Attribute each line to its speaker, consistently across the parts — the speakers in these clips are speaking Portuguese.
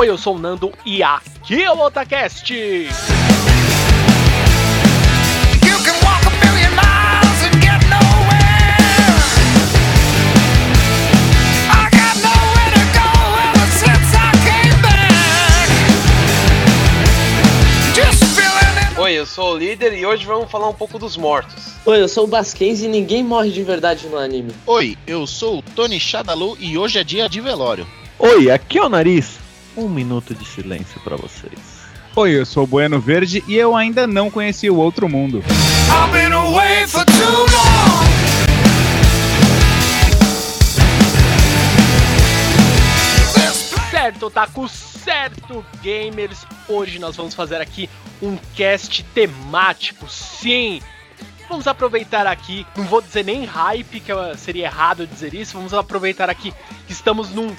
Speaker 1: Oi, eu sou o Nando e aqui é o Otacast.
Speaker 2: Oi, eu sou o líder e hoje vamos falar um pouco dos mortos.
Speaker 3: Oi, eu sou o Basquens e ninguém morre de verdade no anime.
Speaker 4: Oi, eu sou o Tony Shadalu e hoje é dia de velório.
Speaker 5: Oi, aqui é o Nariz. Um minuto de silêncio pra vocês.
Speaker 6: Oi, eu sou o Bueno Verde e eu ainda não conheci o outro mundo.
Speaker 7: I've been away for too long.
Speaker 1: Certo, Otaku, certo, gamers. Hoje nós vamos fazer aqui um cast temático, sim. Vamos aproveitar aqui, não vou dizer nem hype, que seria errado dizer isso. Vamos aproveitar aqui que estamos num,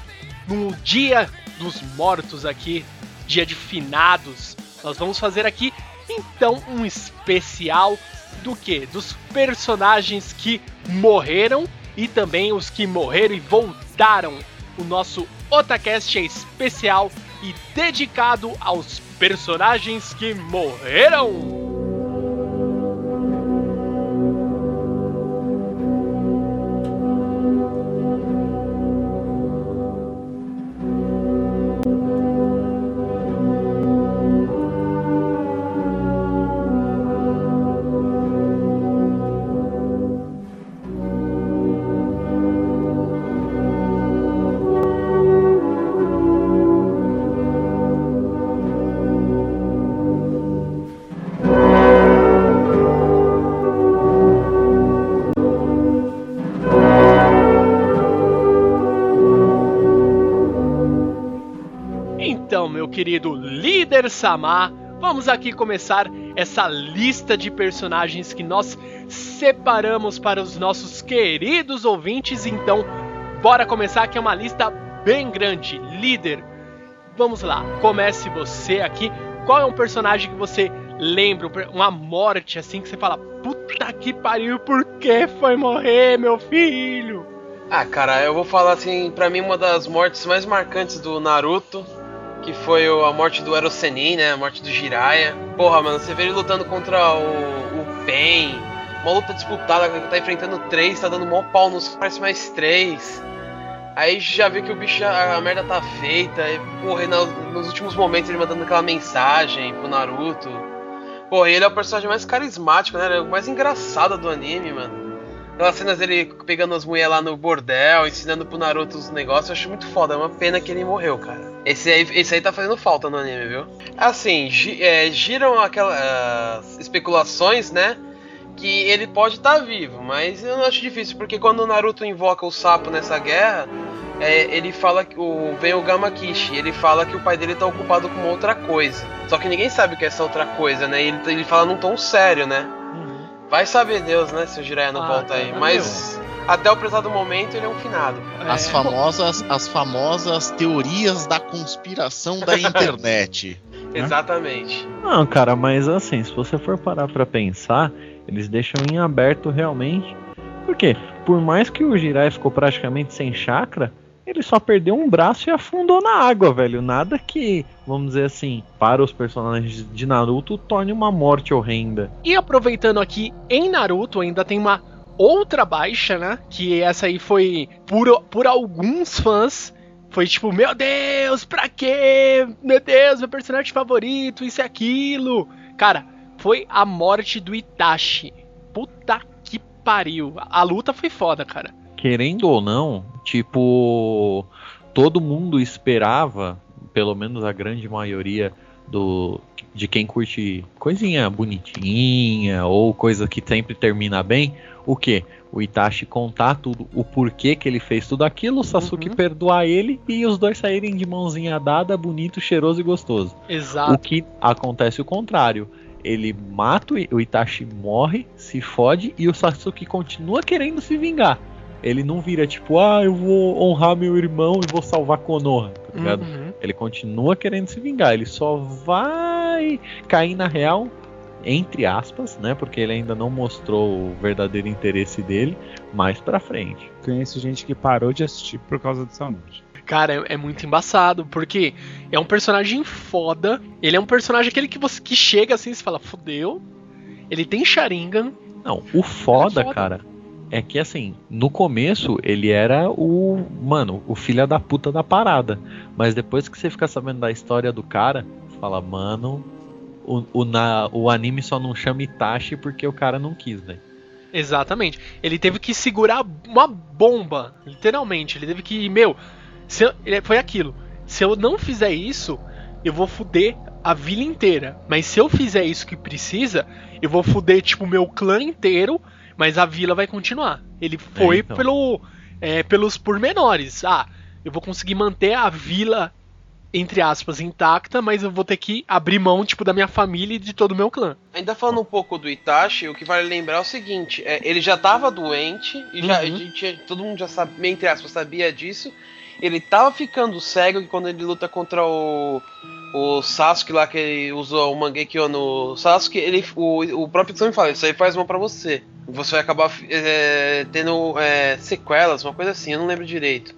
Speaker 1: num dia dos mortos aqui, dia de finados. Nós vamos fazer aqui então um especial do que? Dos personagens que morreram e também os que morreram e voltaram. O nosso Otacast é especial e dedicado aos personagens que morreram. Samar, vamos aqui começar essa lista de personagens que nós separamos para os nossos queridos ouvintes. Então, bora começar que é uma lista bem grande. Líder, vamos lá, comece você aqui. Qual é um personagem que você lembra, um uma morte assim que você fala, puta que pariu, por que foi morrer, meu filho?
Speaker 2: Ah, cara, eu vou falar assim, pra mim uma das mortes mais marcantes do Naruto, que foi a morte do Erosenin, né? A morte do Jiraiya. Porra, mano, você vê ele lutando contra o, o Pain. Uma luta disputada, tá enfrentando três, tá dando mó pau nos parece mais três. Aí já viu que o bicho, a, a merda tá feita. E, porra, na- nos últimos momentos ele mandando aquela mensagem pro Naruto. Porra, ele é o personagem mais carismático, né? É o mais engraçado do anime, mano. Aquelas cenas dele pegando as mulheres lá no bordel, ensinando pro Naruto os negócios, eu acho muito foda. É uma pena que ele morreu, cara. Esse aí, esse aí tá fazendo falta no anime, viu? Assim, gi- é, giram aquelas especulações, né? Que ele pode estar vivo, mas eu não acho difícil, porque quando o Naruto invoca o sapo nessa guerra, é, ele fala que o, vem o Gamakishi, ele fala que o pai dele tá ocupado com outra coisa. Só que ninguém sabe o que é essa outra coisa, né? Ele, ele fala num tom sério, né? Vai saber Deus, né, se o Jiraiya não
Speaker 1: Ah,
Speaker 2: volta aí.
Speaker 1: cara,
Speaker 2: Mas até o prezado momento ele é um finado. cara.
Speaker 4: As
Speaker 1: É.
Speaker 4: famosas, as famosas teorias da conspiração da internet.
Speaker 2: Exatamente.
Speaker 5: Não, cara, mas assim, se você for parar pra pensar, eles deixam em aberto realmente. Por quê? Por mais que o Jirai ficou praticamente sem chakra, ele só perdeu um braço e afundou na água, velho. Nada que, vamos dizer assim, para os personagens de Naruto torne uma morte horrenda.
Speaker 1: E aproveitando aqui, em Naruto ainda tem uma outra baixa, né? Que essa aí foi por, por alguns fãs. Foi tipo, meu Deus, pra quê? Meu Deus, meu personagem favorito, isso e aquilo. Cara, foi a morte do Itachi. Puta que pariu. A luta foi foda, cara.
Speaker 5: Querendo ou não, tipo, todo mundo esperava, pelo menos a grande maioria do de quem curte coisinha bonitinha ou coisa que sempre termina bem, o que? O Itachi contar tudo, o porquê que ele fez tudo aquilo, o Sasuke
Speaker 1: Uhum.
Speaker 5: perdoar ele e os dois saírem de mãozinha dada, bonito, cheiroso e gostoso. O
Speaker 1: Exato.
Speaker 5: que acontece o contrário. Ele mata o o Itachi, morre, se fode e o Sasuke continua querendo se vingar. Ele não vira tipo, ah, eu vou honrar meu irmão e vou salvar Konoha, tá ligado?
Speaker 1: Uhum.
Speaker 5: Ele continua querendo se vingar, ele só vai cair na real, entre aspas, né? Porque ele ainda não mostrou o verdadeiro interesse dele mais pra frente.
Speaker 6: Conheço gente que parou de assistir por causa dessa morte.
Speaker 1: Cara, é, é muito embaçado, porque é um personagem foda. Ele é um personagem aquele que você que chega assim e fala, fudeu. Ele tem Sharingan.
Speaker 5: Não, o foda,
Speaker 1: É foda.
Speaker 5: cara, é que assim, no começo ele era o. Mano, o filho da puta da parada. Mas depois que você fica sabendo da história do cara, fala, mano. O, o, na, o anime só não chama Itachi porque o cara não quis, velho.
Speaker 1: Exatamente. Ele teve que segurar uma bomba, literalmente. Ele teve que, meu, eu- foi aquilo. Se eu não fizer isso, eu vou fuder a vila inteira. Mas se eu fizer isso que precisa, eu vou fuder tipo meu clã inteiro, mas a vila vai continuar. Ele foi
Speaker 5: então.
Speaker 1: pelo é, pelos pormenores. Ah, eu vou conseguir manter a vila entre aspas intacta, mas eu vou ter que abrir mão tipo da minha família e de todo o meu clã.
Speaker 2: Ainda falando um pouco do Itachi, o que vale lembrar é o seguinte: é, ele já tava doente, e já,
Speaker 1: Uhum.
Speaker 2: a gente- todo mundo já sabe, entre aspas, sabia disso. Ele tava ficando cego e quando ele luta contra o, o Sasuke lá, que ele usou o Mangekyo no Sasuke, ele, o, o próprio Tsumi fala: Isso aí faz mal pra você. Você vai acabar é, tendo é, sequelas, uma coisa assim, eu não lembro direito.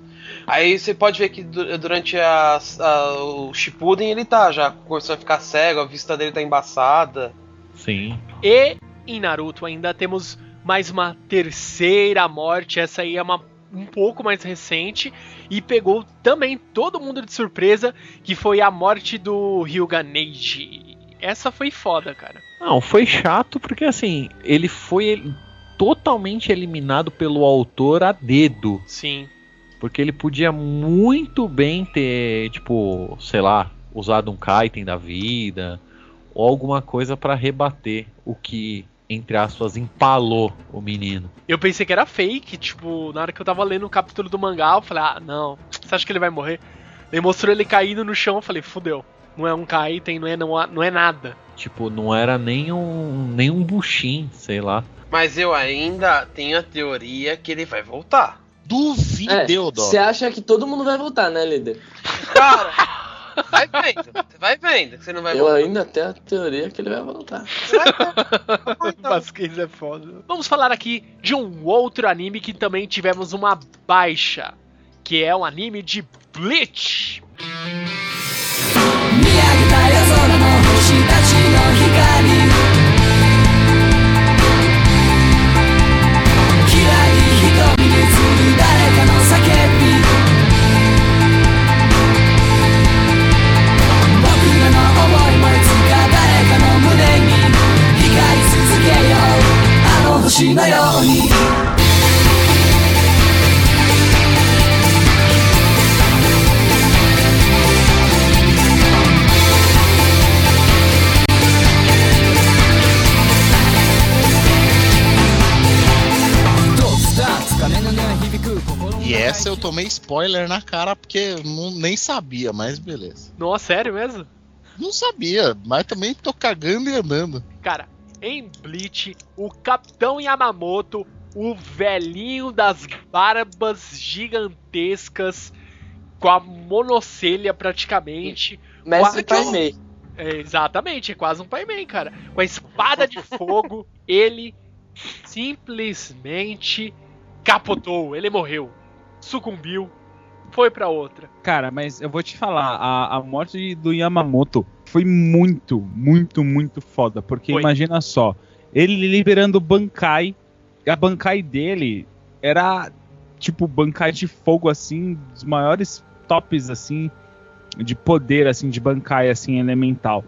Speaker 2: Aí você pode ver que du- durante a, a- o Shippuden ele tá já começando a ficar cego, a vista dele tá embaçada.
Speaker 5: Sim.
Speaker 1: E em Naruto ainda temos mais uma terceira morte. Essa aí é uma um pouco mais recente e pegou também todo mundo de surpresa, que foi a morte do Ryuga Neji. Essa foi foda, cara.
Speaker 5: Não, foi chato porque assim, ele foi totalmente eliminado pelo autor a dedo.
Speaker 1: Sim.
Speaker 5: Porque ele podia muito bem ter, tipo, sei lá, usado um Kaiten da vida ou alguma coisa pra rebater o que, entre aspas, empalou o menino.
Speaker 1: Eu pensei que era fake, tipo, na hora que eu tava lendo o capítulo do mangá, eu falei, ah, não, você acha que ele vai morrer? Ele mostrou ele caindo no chão, eu falei, fudeu. Não é um Kaiten, não é, não, não é nada.
Speaker 5: Tipo, não era nem um, nem um buchin, sei lá.
Speaker 2: Mas eu ainda tenho a teoria que ele vai voltar.
Speaker 4: Duvideu,
Speaker 3: É. Você acha que todo mundo vai voltar, né, líder?
Speaker 2: Cara, vai vendo, vai vendo que você não vai
Speaker 3: Eu
Speaker 2: voltar.
Speaker 3: ainda tenho a teoria que ele vai voltar.
Speaker 1: Vasquez é foda. Vamos falar aqui de um outro anime que também tivemos uma baixa, que é um anime de Bleach.
Speaker 7: 見上げた夜空の星たちの光 Né,
Speaker 4: e essa eu tomei spoiler na cara porque não, nem sabia, mas beleza.
Speaker 1: Nossa, sério mesmo?
Speaker 4: Não sabia, mas também tô cagando e andando.
Speaker 1: Cara, em Bleach, o Capitão Yamamoto, o velhinho das barbas gigantescas, com a monocelha praticamente.
Speaker 3: Mestre Pai Mei.
Speaker 1: É, exatamente, é quase um Pac-Man, cara. Com a espada de fogo, ele simplesmente capotou. Ele morreu, sucumbiu, foi pra outra.
Speaker 6: Cara, mas eu vou te falar, a, a morte do Yamamoto foi muito, muito, muito foda. Porque
Speaker 1: Foi.
Speaker 6: imagina só, ele liberando o Bankai, e a Bankai dele era tipo Bankai de fogo, assim, dos maiores tops, assim, de poder, assim, de Bankai, assim, elemental.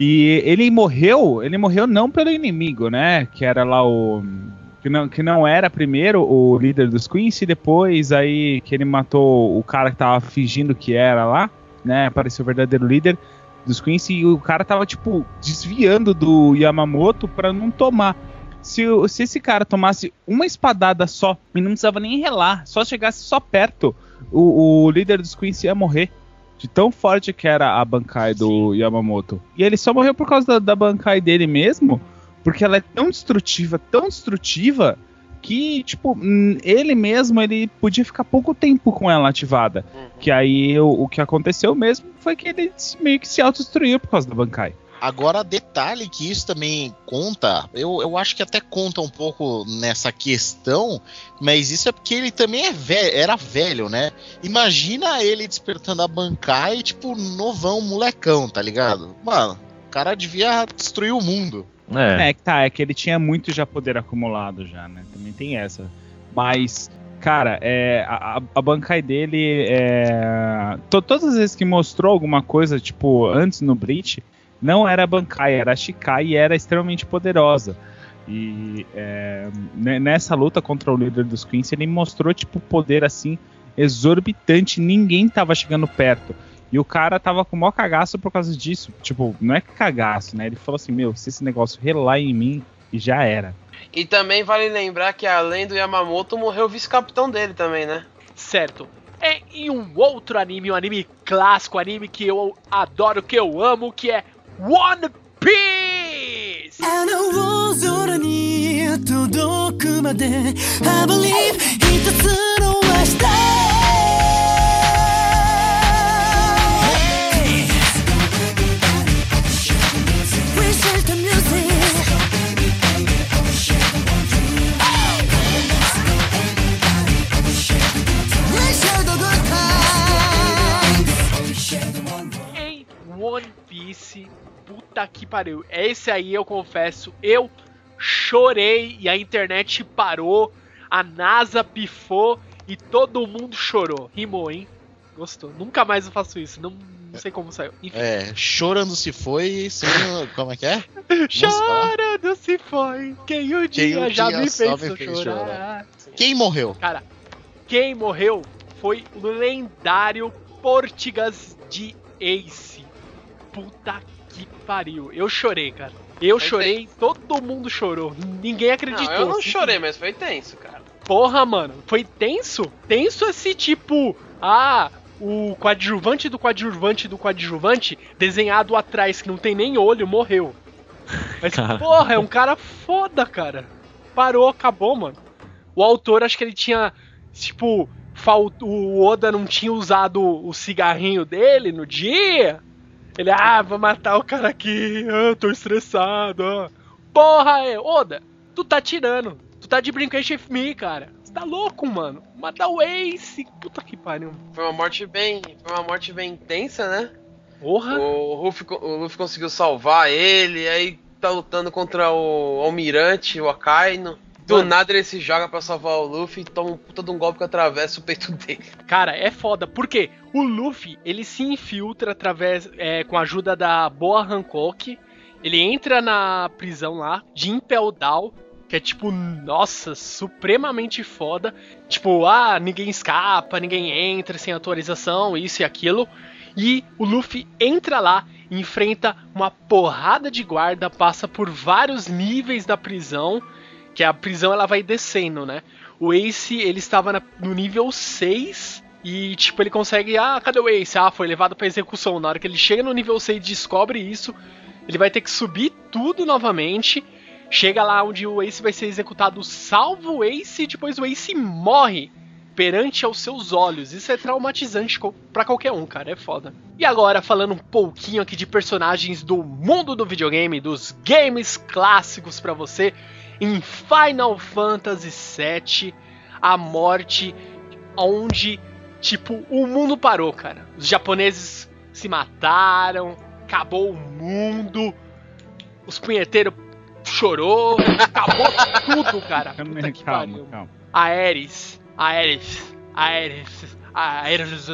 Speaker 6: E ele morreu, ele morreu não pelo inimigo, né? Que era lá o. Que não, que não era primeiro o líder dos Queens, e depois aí que ele matou o cara que tava fingindo que era lá, né? Apareceu o verdadeiro líder dos Queens e o cara tava, tipo, desviando do Yamamoto pra não tomar. Se, se esse cara tomasse uma espadada só e não precisava nem relar, só chegasse só perto, o, o líder dos Queens ia morrer. De tão forte que era a Bankai do Yamamoto. E ele só morreu por causa da, da Bankai dele mesmo, porque ela é tão destrutiva, tão destrutiva, que, tipo, hum, ele mesmo, ele podia ficar pouco tempo com ela ativada. Que aí o, o que aconteceu mesmo foi que ele meio que se autodestruiu por causa da Bankai.
Speaker 4: Agora, detalhe que isso também conta, eu, eu acho que até conta um pouco nessa questão, mas isso é porque ele também é velho, era velho, né? Imagina ele despertando a Bankai, tipo, novão, molecão, tá ligado? Mano, cara devia destruir o mundo.
Speaker 5: É.
Speaker 6: É, que tá, é que ele tinha muito já poder acumulado já, né? Também tem essa. Mas, cara, é, a, a- Bankai dele é. to- todas as vezes que mostrou alguma coisa, tipo, antes no Bleach, não era a Bankai, era a Shikai e era extremamente poderosa. E é, ne- nessa luta contra o líder dos Queens, ele mostrou, tipo, poder assim, exorbitante, ninguém tava chegando perto. E o cara tava com o maior cagaço por causa disso. Tipo, não é cagaço, né? Ele falou assim: Meu, se esse negócio relar em mim, e já era.
Speaker 2: E também vale lembrar que além do Yamamoto, morreu o vice-capitão dele também, né?
Speaker 1: Certo. É em um outro anime, um anime clássico, um anime que eu adoro, que eu amo, que é One Piece!
Speaker 7: あの大空に届くまで I believe 一つの明日
Speaker 1: One Piece, puta que pariu. Esse aí eu confesso, eu chorei e a internet parou, a NASA pifou e todo mundo chorou. Rimou, hein? Gostou. Nunca mais eu faço isso, não, não sei como saiu. Enfim.
Speaker 4: É, chorando se foi, sem, como é que é?
Speaker 1: Chorando se foi, quem o
Speaker 4: Quem
Speaker 1: dia
Speaker 4: o
Speaker 1: já
Speaker 4: dia
Speaker 1: me fez,
Speaker 4: me fez
Speaker 1: chorar.
Speaker 4: chorar. Quem morreu?
Speaker 1: Cara, quem morreu foi o lendário Portigas de Ace. Puta que pariu. Eu chorei, cara. Eu
Speaker 2: Foi
Speaker 1: chorei, todo mundo chorou. Ninguém acreditou.
Speaker 2: Não, eu não
Speaker 1: assim.
Speaker 2: chorei, mas foi tenso, cara.
Speaker 1: Porra, mano, foi tenso? Tenso esse tipo, ah, o coadjuvante do coadjuvante do coadjuvante desenhado atrás que não tem nem olho morreu. Mas
Speaker 5: Cara.
Speaker 1: porra, é um cara foda, cara. Parou, acabou, mano. O autor acho que ele tinha tipo, fal- o Oda não tinha usado o cigarrinho dele no dia. Ele, ah, vou matar o cara aqui, ah, tô estressado. ah." Porra, é, Oda, tu tá tirando. Tu tá de brincation with me, cara. Você tá louco, mano. Matar o Ace. Puta que pariu.
Speaker 2: Foi uma morte bem. Foi uma morte bem intensa, né?
Speaker 1: Porra.
Speaker 2: O Luffy, o Luffy conseguiu salvar ele, aí tá lutando contra o Almirante, o Akainu. Do
Speaker 1: Mano.
Speaker 2: nada ele se joga pra salvar o Luffy e toma um puta de um golpe que atravessa o peito dele.
Speaker 1: Cara, é foda. Por quê? O Luffy, ele se infiltra através. é, com a ajuda da Boa Hancock. Ele entra na prisão lá, de Impel Down. Que é tipo, nossa, supremamente foda. Tipo, ah, ninguém escapa, ninguém entra sem autorização, isso e aquilo. E o Luffy entra lá, enfrenta uma porrada de guarda, passa por vários níveis da prisão. Que a prisão ela vai descendo, né? O Ace, ele estava na- no nível 6 e, tipo, ele consegue. Ah, cadê o Ace? Ah, foi levado pra execução. Na hora que ele chega no nível 6 e descobre isso, ele vai ter que subir tudo novamente. Chega lá onde o Ace vai ser executado, salva o Ace e depois o Ace morre. perante aos seus olhos. Isso é traumatizante pra qualquer um, cara. É foda. E agora, falando um pouquinho aqui de personagens do mundo do videogame, dos games clássicos pra você, em Final Fantasy VII, a morte onde, tipo, o mundo parou, cara. Os japoneses se mataram, acabou o mundo, os punheteiros chorou, acabou tudo, cara. Puta que
Speaker 6: calma,
Speaker 1: pariu.
Speaker 6: calma.
Speaker 1: A Ares, a Ares, a Ares, a Ares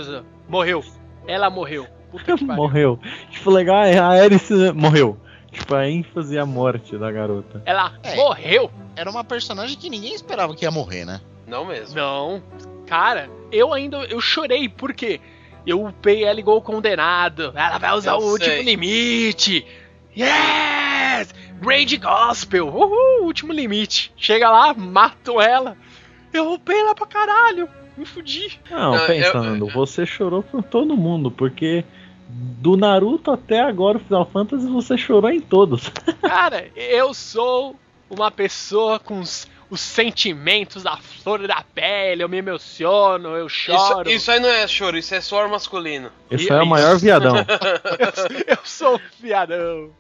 Speaker 1: morreu. Ela morreu. Puta que pariu.
Speaker 5: Morreu. Tipo, legal é a Ares morreu. Tipo, a ênfase e a morte da garota.
Speaker 1: Ela
Speaker 4: É.
Speaker 1: morreu.
Speaker 4: Era uma personagem que ninguém esperava que ia morrer, né?
Speaker 2: Não mesmo.
Speaker 1: Não, cara, eu ainda eu chorei porque eu upei ela igual condenado. Ela vai usar
Speaker 2: Eu
Speaker 1: o último
Speaker 2: sei.
Speaker 1: limite. Yes! Rage Gospel! Uhul, último limite. Chega lá, mato ela. Eu upei ela pra caralho. Me fudi.
Speaker 5: Não,
Speaker 2: Não,
Speaker 5: pensa,
Speaker 2: eu-
Speaker 5: Nando, você chorou por todo mundo, porque do Naruto até agora o Final Fantasy você chorou em todos.
Speaker 1: Cara, eu sou uma pessoa com os, os sentimentos da flor da pele. Eu me emociono, eu
Speaker 2: Isso,
Speaker 1: choro.
Speaker 2: isso aí não é choro, isso é suor masculino.
Speaker 5: Esse é o maior viadão.
Speaker 1: eu sou um fiadão.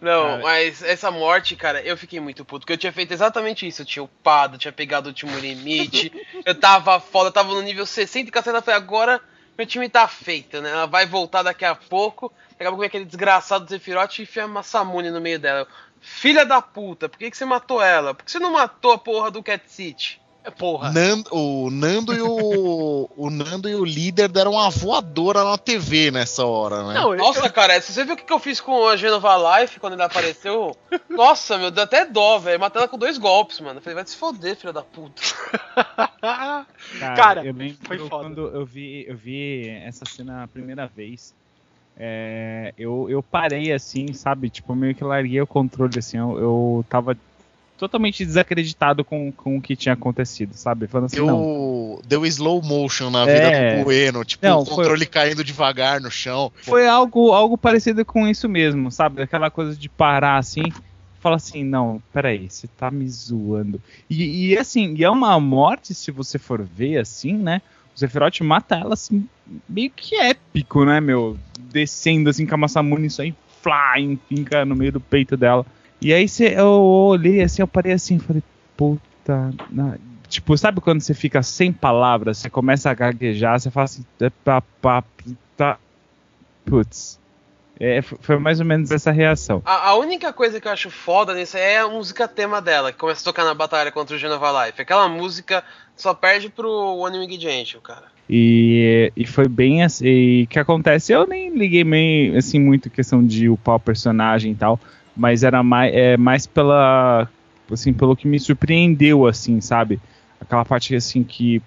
Speaker 2: Não,
Speaker 6: Cara.
Speaker 2: mas essa morte, cara, eu fiquei muito puto, porque eu tinha feito exatamente isso. Eu tinha upado, tinha pegado o último limite, eu tava foda, eu tava no nível 60 e caceta foi agora, meu time tá feito, né? Ela vai voltar daqui a pouco, acaba com aquele desgraçado Zefirote e enfia a Massamune no meio dela. Filha da puta, por que, que você matou ela? Por que você não matou a porra do Cat City?
Speaker 1: É, Porra.
Speaker 4: Nando- o Nando e o, o Nando e o líder deram uma voadora na TV nessa hora, né?
Speaker 1: Não, eu-
Speaker 2: Nossa, cara, se você viu o que, que eu fiz com a Genova Life quando ele apareceu? Nossa, meu, deu até dó, velho. Matei ela com dois golpes, mano. Eu falei, vai se foder, filha da puta.
Speaker 6: Cara,
Speaker 1: Cara,
Speaker 6: eu lembro
Speaker 1: foi foda.
Speaker 6: quando eu vi, eu vi essa cena a primeira vez. é, eu, eu parei assim, sabe? Tipo, meio que larguei o controle, assim. Eu, eu tava totalmente desacreditado com, com o que tinha acontecido, sabe? Falando assim, não.
Speaker 4: Deu, deu slow motion na
Speaker 6: É.
Speaker 4: vida do Bueno, tipo,
Speaker 6: Não,
Speaker 4: o controle caindo devagar no chão.
Speaker 6: Foi algo, algo parecido com isso mesmo, sabe? Aquela coisa de parar assim. Fala assim, não, peraí, você tá me zoando. E, e, assim, e é uma morte, se você for ver assim, né? O Sephiroth mata ela assim, meio que épico, né, meu? Descendo assim com a Massamune, isso aí, fly, finca no meio do peito dela. E aí cê, eu olhei assim, eu parei assim, falei, puta. na- Tipo, sabe quando você fica sem palavras, você começa a gaguejar, você fala assim, "É, pá, pá, tá. Putz. É, foi mais ou menos essa reação.
Speaker 2: A, a única coisa que eu acho foda nisso é a música tema dela, que começa a tocar na batalha contra o Genova Life. Aquela música só perde pro One Winged Angel, cara.
Speaker 6: E, e foi bem assim. E o que acontece? Eu nem liguei meio assim muito questão de upar o personagem e tal, mas era mais, é, mais pela assim pelo que me surpreendeu assim, sabe? Aquela parte assim que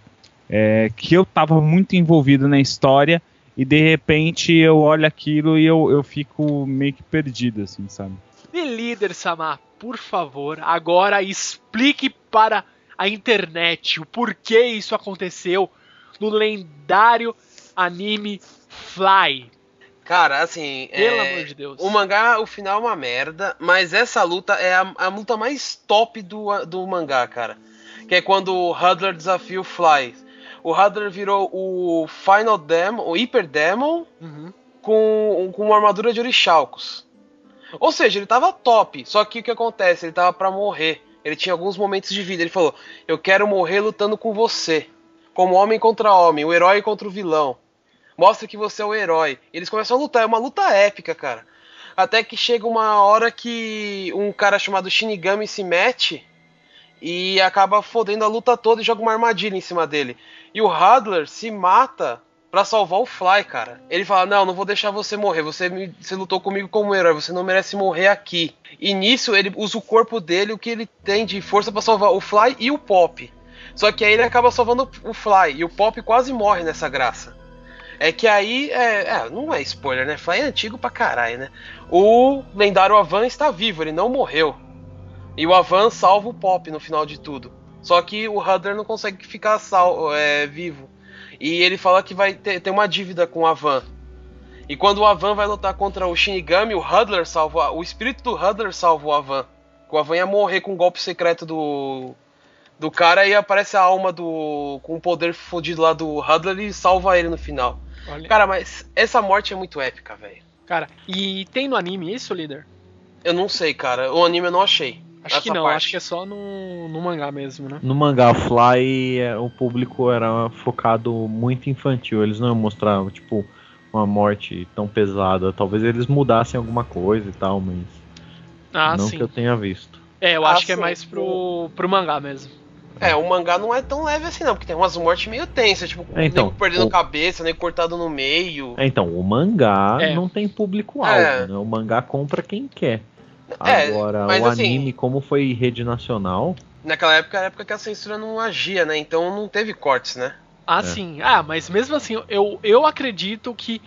Speaker 6: é, que eu tava muito envolvido na história e de repente eu olho aquilo e eu, eu fico meio que perdido assim, sabe?
Speaker 1: E líder Samar, por favor, agora explique para a internet o porquê isso aconteceu no lendário anime Fly.
Speaker 2: Cara, assim.
Speaker 1: Pelo
Speaker 2: é,
Speaker 1: amor de Deus.
Speaker 2: O mangá, o final é uma merda, mas essa luta é a, a luta mais top do, do mangá, cara. Que é quando o Hudler desafia o Fly. O Hudler virou o Final Demon, o Hyper Demon,
Speaker 1: Uhum.
Speaker 2: com, com uma armadura de orixalcos. Ou seja, ele tava top, só que o que acontece? Ele tava pra morrer. Ele tinha alguns momentos de vida. Ele falou: Eu quero morrer lutando com você. Como homem contra homem, o herói contra o vilão. Mostra que você é o herói. Eles começam a lutar, é uma luta épica, cara. Até que chega uma hora que um cara chamado Shinigami se mete e acaba fodendo a luta toda e joga uma armadilha em cima dele. E o Hadler se mata pra salvar o Fly, cara. Ele fala: Não, não vou deixar você morrer. Você, me- você lutou comigo como herói. Você não merece morrer aqui. E nisso ele usa o corpo dele, o que ele tem de força pra salvar o Fly e o Pop. Só que aí ele acaba salvando o Fly e o Pop quase morre nessa graça. É que aí, é, é, não é spoiler, né? Fly é antigo pra caralho, né? O lendário Avan está vivo, ele não morreu. E o Avan salva o Pop no final de tudo. Só que o Hudler não consegue ficar é, vivo. E ele fala que vai ter, ter uma dívida com o Avan. E quando o Avan vai lutar contra o Shinigami, o Hudler salva. O espírito do Hudler salva o Avan. O Avan ia morrer com o golpe secreto do. Do cara e aparece a alma do. com o poder fodido lá do Hudler e salva ele no final.
Speaker 1: Olha.
Speaker 2: Cara, mas essa morte é muito épica, velho.
Speaker 1: Cara, e tem no anime isso, líder?
Speaker 2: Eu não sei, cara. O anime eu não achei.
Speaker 1: Acho que não,
Speaker 2: parte.
Speaker 1: acho que é só no, no mangá mesmo, né?
Speaker 5: No mangá Fly, é, o público era focado muito infantil. Eles não iam mostrar, tipo, uma morte tão pesada. Talvez eles mudassem alguma coisa e tal, mas
Speaker 1: Ah,
Speaker 5: não
Speaker 1: sim.
Speaker 5: que eu tenha visto.
Speaker 1: É, eu
Speaker 2: Ah,
Speaker 1: acho que é mais pro, pro mangá mesmo.
Speaker 2: É, o mangá não é tão leve assim, não, porque tem umas mortes meio tensas, tipo,
Speaker 5: É, então,
Speaker 2: perdendo
Speaker 5: o-
Speaker 2: cabeça, nego cortado no meio.
Speaker 5: É, então, o mangá
Speaker 1: É.
Speaker 5: não tem público-alvo,
Speaker 2: É.
Speaker 5: né? O mangá compra quem quer.
Speaker 2: É,
Speaker 5: Agora,
Speaker 2: mas
Speaker 5: o
Speaker 2: assim-
Speaker 5: anime, como foi rede nacional,
Speaker 2: Naquela época era a época que a censura não agia, né? Então não teve cortes, né?
Speaker 1: Ah,
Speaker 5: É.
Speaker 1: sim. Ah, mas mesmo assim, eu, eu acredito que,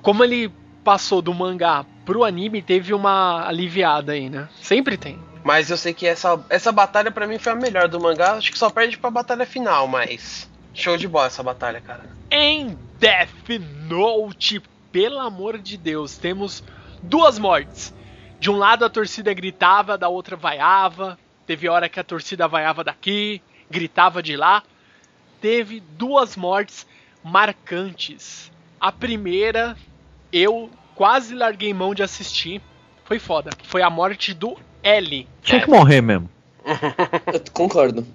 Speaker 1: como ele passou do mangá pro anime, teve uma aliviada aí, né? Sempre tem.
Speaker 2: Mas eu sei que essa, essa batalha pra mim foi a melhor do mangá. Acho que só perde pra batalha final, mas. Show de bola essa batalha, cara.
Speaker 1: Em Death Note, pelo amor de Deus, temos duas mortes. De um lado a torcida gritava, da outra vaiava. Teve hora que a torcida vaiava daqui, gritava de lá. Teve duas mortes marcantes. A primeira, eu quase larguei mão de assistir. Foi foda. Foi a morte do L.
Speaker 5: tinha que morrer mesmo.
Speaker 3: Eu concordo.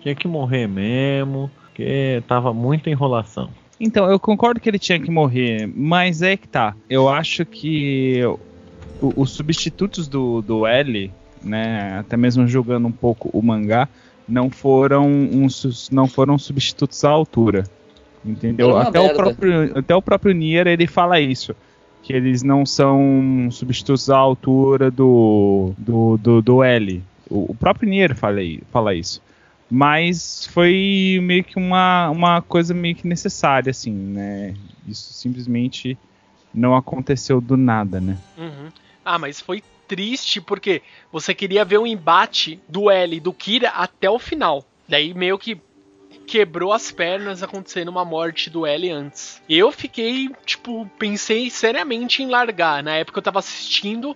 Speaker 5: Tinha que morrer mesmo, porque tava muita enrolação.
Speaker 6: Então, eu concordo que ele tinha que morrer, mas é que tá. Eu acho que os substitutos do, do L, né, até mesmo julgando um pouco o mangá, não foram, uns, sus- não foram substitutos à altura. Entendeu? Até o, próprio, até o próprio Nier ele fala isso. Que eles não são substitutos à altura do, do, do, do L. O, próprio Nier fala, fala isso. Mas foi meio que uma, uma coisa meio que necessária, assim, né? Isso simplesmente não aconteceu do nada, né?
Speaker 1: Uhum. Ah, mas foi triste porque você queria ver o embate do L e do Kira até o final. Daí meio que quebrou as pernas acontecendo uma morte do L antes. Eu fiquei, tipo, pensei seriamente em largar. Na época eu tava assistindo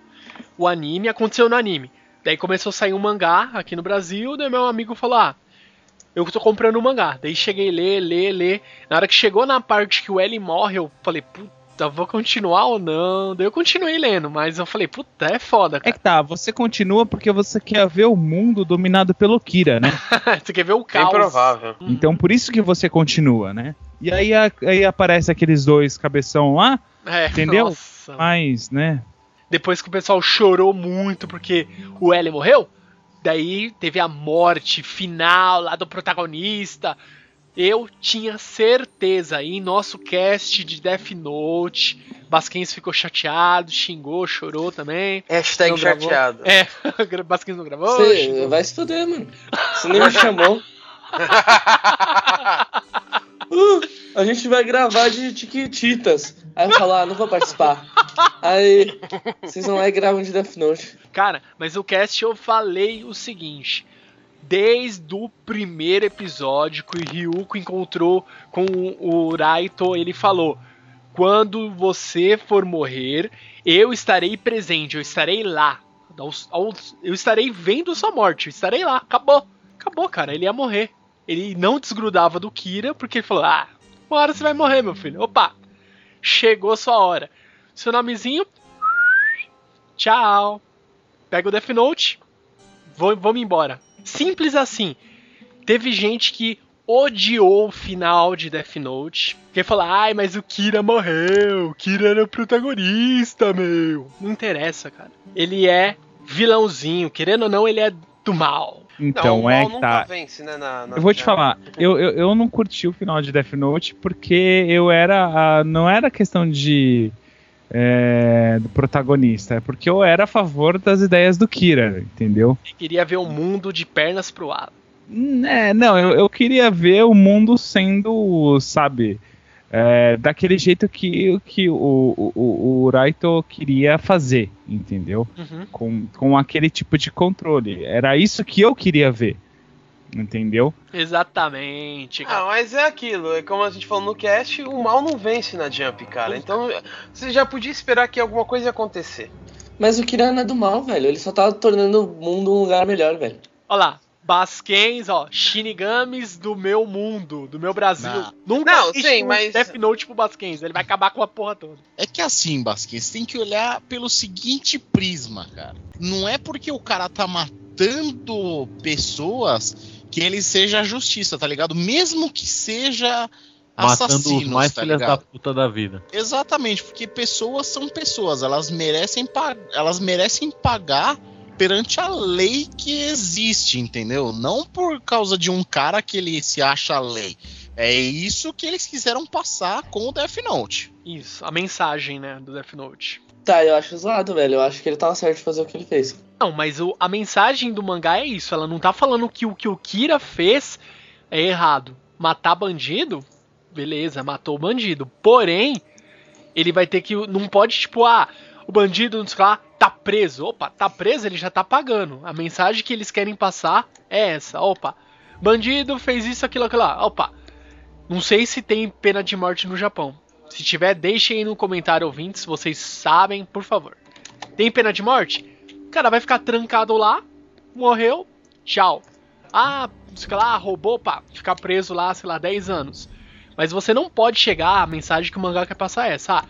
Speaker 1: o anime, aconteceu no anime. Daí começou a sair um mangá aqui no Brasil, daí meu amigo falou: "Ah, eu tô comprando o mangá". Daí cheguei a ler, ler, ler. Na hora que chegou na parte que o L morre, eu falei: "Puta, vou continuar ou não?". Daí eu continuei lendo, mas eu falei: "Puta, é foda,
Speaker 6: É
Speaker 1: cara".
Speaker 6: que tá, você continua porque você quer ver o mundo dominado pelo Kira, né?
Speaker 1: Você quer ver o caos?
Speaker 2: provável.
Speaker 1: Uhum.
Speaker 6: Então por isso que você continua, né? E aí, a- aí aparece aqueles dois cabeção lá,
Speaker 1: É,
Speaker 6: Entendeu?
Speaker 1: Nossa.
Speaker 6: mas, né?
Speaker 1: Depois que o pessoal chorou muito porque o L morreu, daí teve a morte final lá do protagonista. Eu tinha certeza, e em nosso cast de Death Note, Basquens ficou chateado, xingou, chorou também.
Speaker 2: Hashtag
Speaker 1: Não gravou.
Speaker 2: chateado.
Speaker 1: É, Basquens não gravou.
Speaker 3: Você
Speaker 1: xingou.
Speaker 3: vai se fuder, mano. Você nem me chamou. Uh, a gente vai gravar de Tiquititas. Aí eu falo, ah, não vou participar. Aí vocês vão lá e gravam de Death Note.
Speaker 1: Cara, mas o cast eu falei o seguinte. Desde o primeiro episódio que o Ryuko encontrou com o Raito, ele falou: Quando você for morrer, eu estarei presente, eu estarei lá. Eu estarei vendo sua morte, eu estarei lá. Acabou. Acabou, cara. Ele ia morrer. Ele não desgrudava do Kira, porque ele falou: Ah, uma hora você vai morrer, meu filho. Opa! Chegou sua hora. Seu nomezinho. Tchau. Pega o Death Note. Vamos embora. Simples assim. Teve gente que odiou o final de Death Note. Porque falou, ai, mas o Kira morreu. O Kira era o protagonista, meu. Não interessa, cara. Ele é vilãozinho. Querendo ou não, ele é do mal.
Speaker 6: Então
Speaker 2: não, o
Speaker 6: é
Speaker 2: mal
Speaker 6: que
Speaker 2: nunca
Speaker 6: tá.
Speaker 2: vence, né? Na, na
Speaker 6: Eu vou te falar, eu, eu, eu não curti o final de Death Note porque eu era. ah, não era questão de. É, do protagonista, é porque eu era a favor das ideias do Kira, entendeu?
Speaker 1: Ele queria ver o mundo de pernas pro ar.
Speaker 6: Hum, É, não, eu, eu queria ver o mundo sendo, sabe, é, daquele jeito que, que o, o, o- o Raito queria fazer, entendeu?
Speaker 1: Uhum.
Speaker 6: Com, com aquele tipo de controle. Era isso que eu queria ver, entendeu?
Speaker 1: Exatamente. cara.
Speaker 2: Ah, mas é aquilo, é como a gente falou no cast, o mal não vence na Jump, cara. Então você já podia esperar que alguma coisa ia acontecer.
Speaker 3: Mas o Kira não é do mal, velho. Ele só tá tornando o mundo um lugar melhor, velho.
Speaker 1: Olha lá. Basquens, ó, Shinigamis do meu mundo, do meu Brasil.
Speaker 4: Não.
Speaker 1: Nunca
Speaker 2: Não, sim,
Speaker 1: um
Speaker 2: mas-
Speaker 1: Death Note pro Basquens, ele vai acabar com a porra toda.
Speaker 4: É que assim, Basquinhos, você tem que olhar pelo seguinte prisma, cara. Não é porque o cara tá matando pessoas que ele seja a justiça, tá ligado? Mesmo que seja
Speaker 5: Matando
Speaker 4: assassinos,
Speaker 5: os mais
Speaker 4: tá
Speaker 5: filhas da
Speaker 4: ligado?
Speaker 5: puta da vida.
Speaker 4: Exatamente, porque pessoas são pessoas, elas merecem, elas merecem pagar perante a lei que existe, entendeu? Não por causa de um cara que ele se acha a lei. É isso que eles quiseram passar com o Death Note.
Speaker 1: Isso, a mensagem, né, do Death Note.
Speaker 3: Tá, eu acho zoado, velho. Eu acho que ele tava certo de fazer o que ele fez.
Speaker 1: Não, mas o- a mensagem do mangá é isso. Ela não tá falando que o que o Kira fez é errado. Matar bandido, beleza, matou o bandido. Porém, ele vai ter que. Não pode, tipo, ah, o bandido, não sei lá, tá preso. Opa, tá preso, ele já tá pagando. A mensagem que eles querem passar é essa. Opa, bandido fez isso, aquilo, aquilo lá. Opa, não sei se tem pena de morte no Japão. Se tiver, deixem aí no comentário ouvintes, vocês sabem, por favor. Tem pena de morte? O cara vai ficar trancado lá, morreu, tchau. Ah, sei lá, roubou, pá, ficar preso lá, sei lá, 10 anos. Mas você não pode chegar, a mensagem que o mangá quer passar é essa. Ah,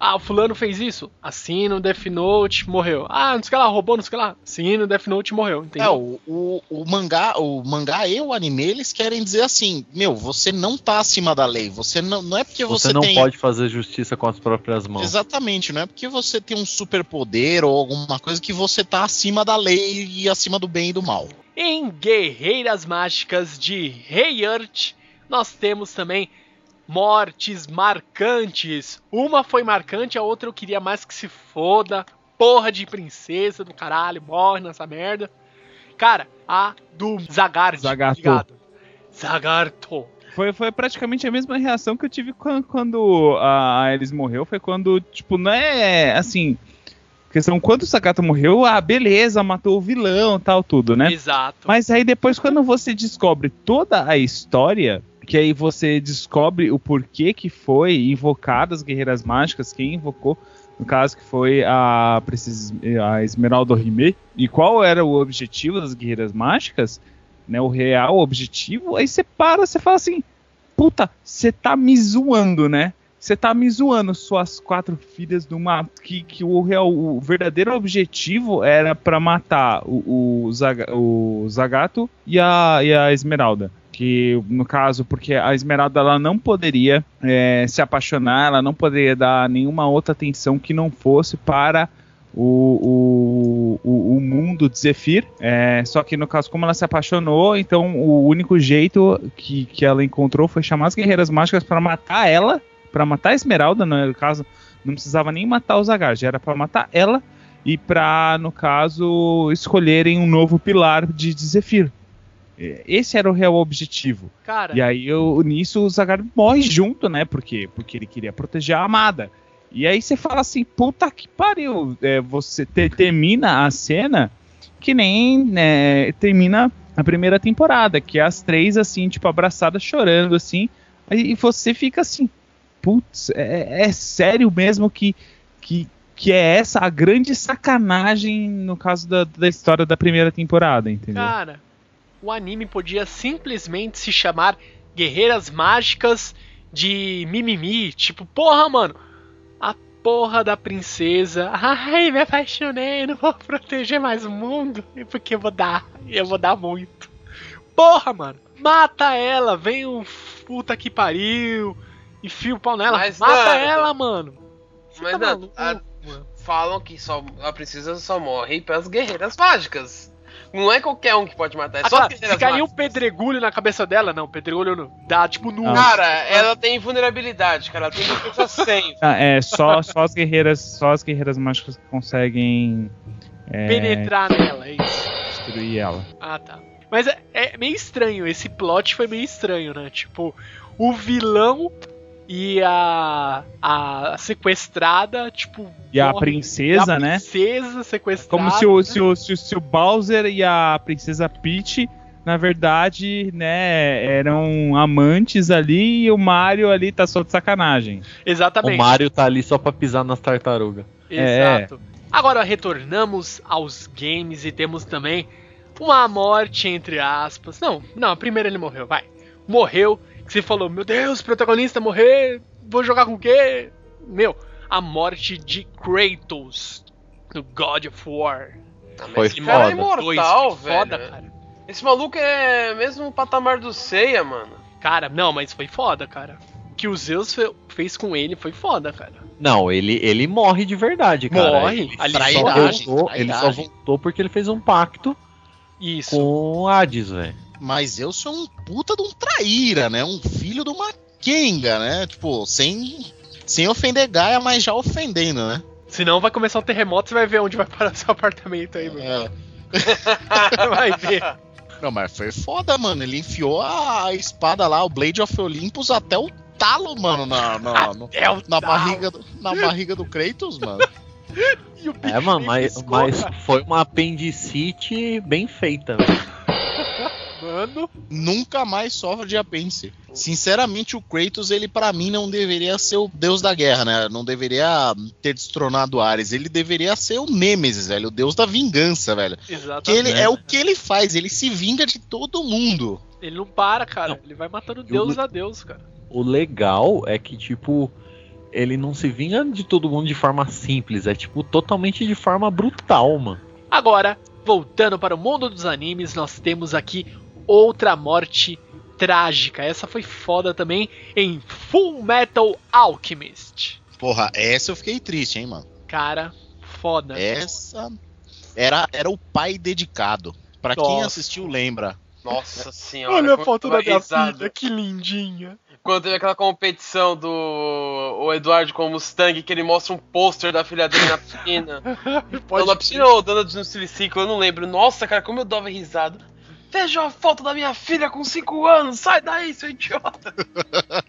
Speaker 1: ah, o fulano fez isso? Assina o Death Note, morreu. Ah, não sei o que lá, roubou, não sei o que lá. Assina o Death Note, morreu,
Speaker 4: É,
Speaker 1: entendeu?
Speaker 4: o, o, o mangá, o mangá e o anime, eles querem dizer assim, meu, você não tá acima da lei, você não, não é porque você,
Speaker 5: Você, não
Speaker 4: tem
Speaker 5: pode fazer justiça com as próprias mãos.
Speaker 4: Exatamente, não é porque você tem um superpoder ou alguma coisa que você tá acima da lei e acima do bem e do mal.
Speaker 1: Em Guerreiras Mágicas de Rei Earth, nós temos também mortes marcantes. Uma foi marcante, a outra eu queria mais que se foda. Porra de princesa do caralho, morre nessa merda. Cara, a do Zagard.
Speaker 6: Zagarto.
Speaker 1: Zagarto.
Speaker 6: Foi, foi praticamente a mesma reação que eu tive quando, quando a Alice morreu. Foi quando, tipo, não é assim. Questão, quando o Sakato morreu, ah, beleza, matou o vilão tal, tudo, né?
Speaker 1: Exato.
Speaker 6: Mas aí depois, quando você descobre toda a história, que aí você descobre o porquê que foi invocado as Guerreiras Mágicas, quem invocou, no caso que foi a, a Esmeralda Rime, e qual era o objetivo das Guerreiras Mágicas, né, o real objetivo, aí você para, você fala assim, puta, você tá me zoando, né? Você tá me zoando, suas quatro filhas do mato, que, que o, real, o verdadeiro objetivo era pra matar o, o, o Zagato e a, e a Esmeralda. Que, no caso, porque a Esmeralda ela não poderia é, se apaixonar, ela não poderia dar nenhuma outra atenção que não fosse para o, o, o, mundo de Zephyr. É, só que no caso, como ela se apaixonou, então o único jeito que, que ela encontrou foi chamar as Guerreiras Mágicas para matar ela, para matar a Esmeralda, no caso, não precisava nem matar o Zagard, era para matar ela e para, no caso, escolherem um novo pilar de, de Zephyr. É, Esse era o real objetivo.
Speaker 1: Cara,
Speaker 6: E aí eu, nisso o Zagard morre junto, né? Porque, porque ele queria proteger a amada. E aí você fala assim, puta que pariu. É, você te- termina a cena que nem né, termina a primeira temporada, que é as três, assim, tipo, abraçadas chorando, assim. Aí você fica assim, putz, é, é sério mesmo que, que, que é essa a grande sacanagem no caso da, da história da primeira temporada, entendeu?
Speaker 1: Cara, o anime podia simplesmente se chamar Guerreiras Mágicas de Mimimi. Tipo, porra, mano, a porra da princesa. Ai, me apaixonei, não vou proteger mais o mundo. Porque eu vou dar, eu vou dar muito. Porra, mano, mata ela, vem um puta que pariu. Enfia o pau nela,
Speaker 2: Mas,
Speaker 1: mata ela, mano. Você
Speaker 2: Mas
Speaker 1: tá
Speaker 2: não, a- falam que só, a princesa só morre pelas guerreiras mágicas. Não é qualquer um que pode matar, é
Speaker 1: Ah,
Speaker 2: só as guerreiras
Speaker 1: ficaria um pedregulho na cabeça dela? Não, pedregulho não. Dá tipo no.
Speaker 6: Não.
Speaker 2: Cara, ela tem vulnerabilidade, cara. Ela tem defesa 100.
Speaker 6: Ah, é, só, só as guerreiras, só as guerreiras mágicas que conseguem é,
Speaker 1: penetrar nela, é isso.
Speaker 6: destruir ela.
Speaker 1: Ah, tá. Mas é, é meio estranho, esse plot foi meio estranho, né? Tipo, o vilão e a, a sequestrada, tipo.
Speaker 6: E a
Speaker 1: morre-
Speaker 6: princesa,
Speaker 1: e a
Speaker 6: né?
Speaker 1: princesa sequestrada.
Speaker 6: Como se o, se, o, se, o, se o Bowser e a princesa Peach, na verdade, né, eram amantes ali e o Mario ali tá só de sacanagem.
Speaker 1: Exatamente.
Speaker 5: O Mario tá ali só pra pisar nas tartarugas.
Speaker 6: É.
Speaker 1: Exato. Agora retornamos aos games e temos também uma morte entre aspas. Não, não, primeiro ele morreu, vai. Morreu, você falou, meu Deus, protagonista morrer, vou jogar com o quê? Meu, a morte de Kratos, do God of War.
Speaker 2: Ah,
Speaker 5: Foi
Speaker 2: esse cara é
Speaker 5: foda.
Speaker 2: imortal,
Speaker 1: Dois,
Speaker 2: velho.
Speaker 1: Foda, cara.
Speaker 2: Esse maluco é mesmo o patamar do Seiya, mano.
Speaker 1: Cara, não, mas foi foda, cara. O que o Zeus fe- fez com ele foi foda, cara.
Speaker 5: Não, ele, ele morre de verdade, cara.
Speaker 1: Morre?
Speaker 5: Ele,
Speaker 1: Ali
Speaker 5: só voltou, ele só voltou porque ele fez um pacto
Speaker 1: Isso.
Speaker 5: com o Hades, velho.
Speaker 4: Mas eu sou um puta de um traíra, né? Um filho de uma Kenga, né? Tipo, sem, sem ofender Gaia, mas já ofendendo, né?
Speaker 1: Senão vai começar um terremoto, você vai ver onde vai parar seu apartamento aí, mano.
Speaker 4: É.
Speaker 1: Vai ver.
Speaker 4: Não, mas foi foda, mano. Ele enfiou a espada lá, o Blade of Olympus, até o talo, mano, na, na, no-
Speaker 1: É o
Speaker 4: na barriga, do- na barriga do Kratos, mano.
Speaker 1: E
Speaker 5: É, mano, mas, mas foi uma apendicite bem feita, velho.
Speaker 1: Mano,
Speaker 4: Nunca mais sofre de apêndice. Sinceramente, o Kratos, ele pra mim não deveria ser o deus da guerra, né? Não deveria ter destronado Ares. Ele deveria ser o Nemesis, velho. O deus da vingança, velho. Que
Speaker 1: exatamente.
Speaker 4: ele é o que ele faz, ele se vinga de todo mundo.
Speaker 1: Ele não para, cara.
Speaker 5: Não.
Speaker 1: Ele vai matando Deus a Deus, cara.
Speaker 5: O legal é que, tipo, ele não se vinga de todo mundo de forma simples, é tipo totalmente de forma brutal, mano.
Speaker 1: Agora, voltando para o mundo dos animes, nós temos aqui outra morte trágica. Essa foi foda também em Full Metal Alchemist.
Speaker 4: Porra, essa eu fiquei triste, hein, mano.
Speaker 1: Cara, foda.
Speaker 4: Essa era, era o pai dedicado. Pra quem assistiu, lembra.
Speaker 2: Nossa senhora.
Speaker 1: Olha a foto da minha
Speaker 2: risada.
Speaker 1: filha, que lindinha.
Speaker 2: Quando teve aquela competição do o Eduardo com o Mustang, que ele mostra um pôster da filha dele na piscina.
Speaker 1: Pode
Speaker 2: Não, na piscina ou dando no triciclo, eu não lembro. Nossa, cara, como eu dava risada. Veja a foto da minha filha com 5 anos, sai daí, seu idiota.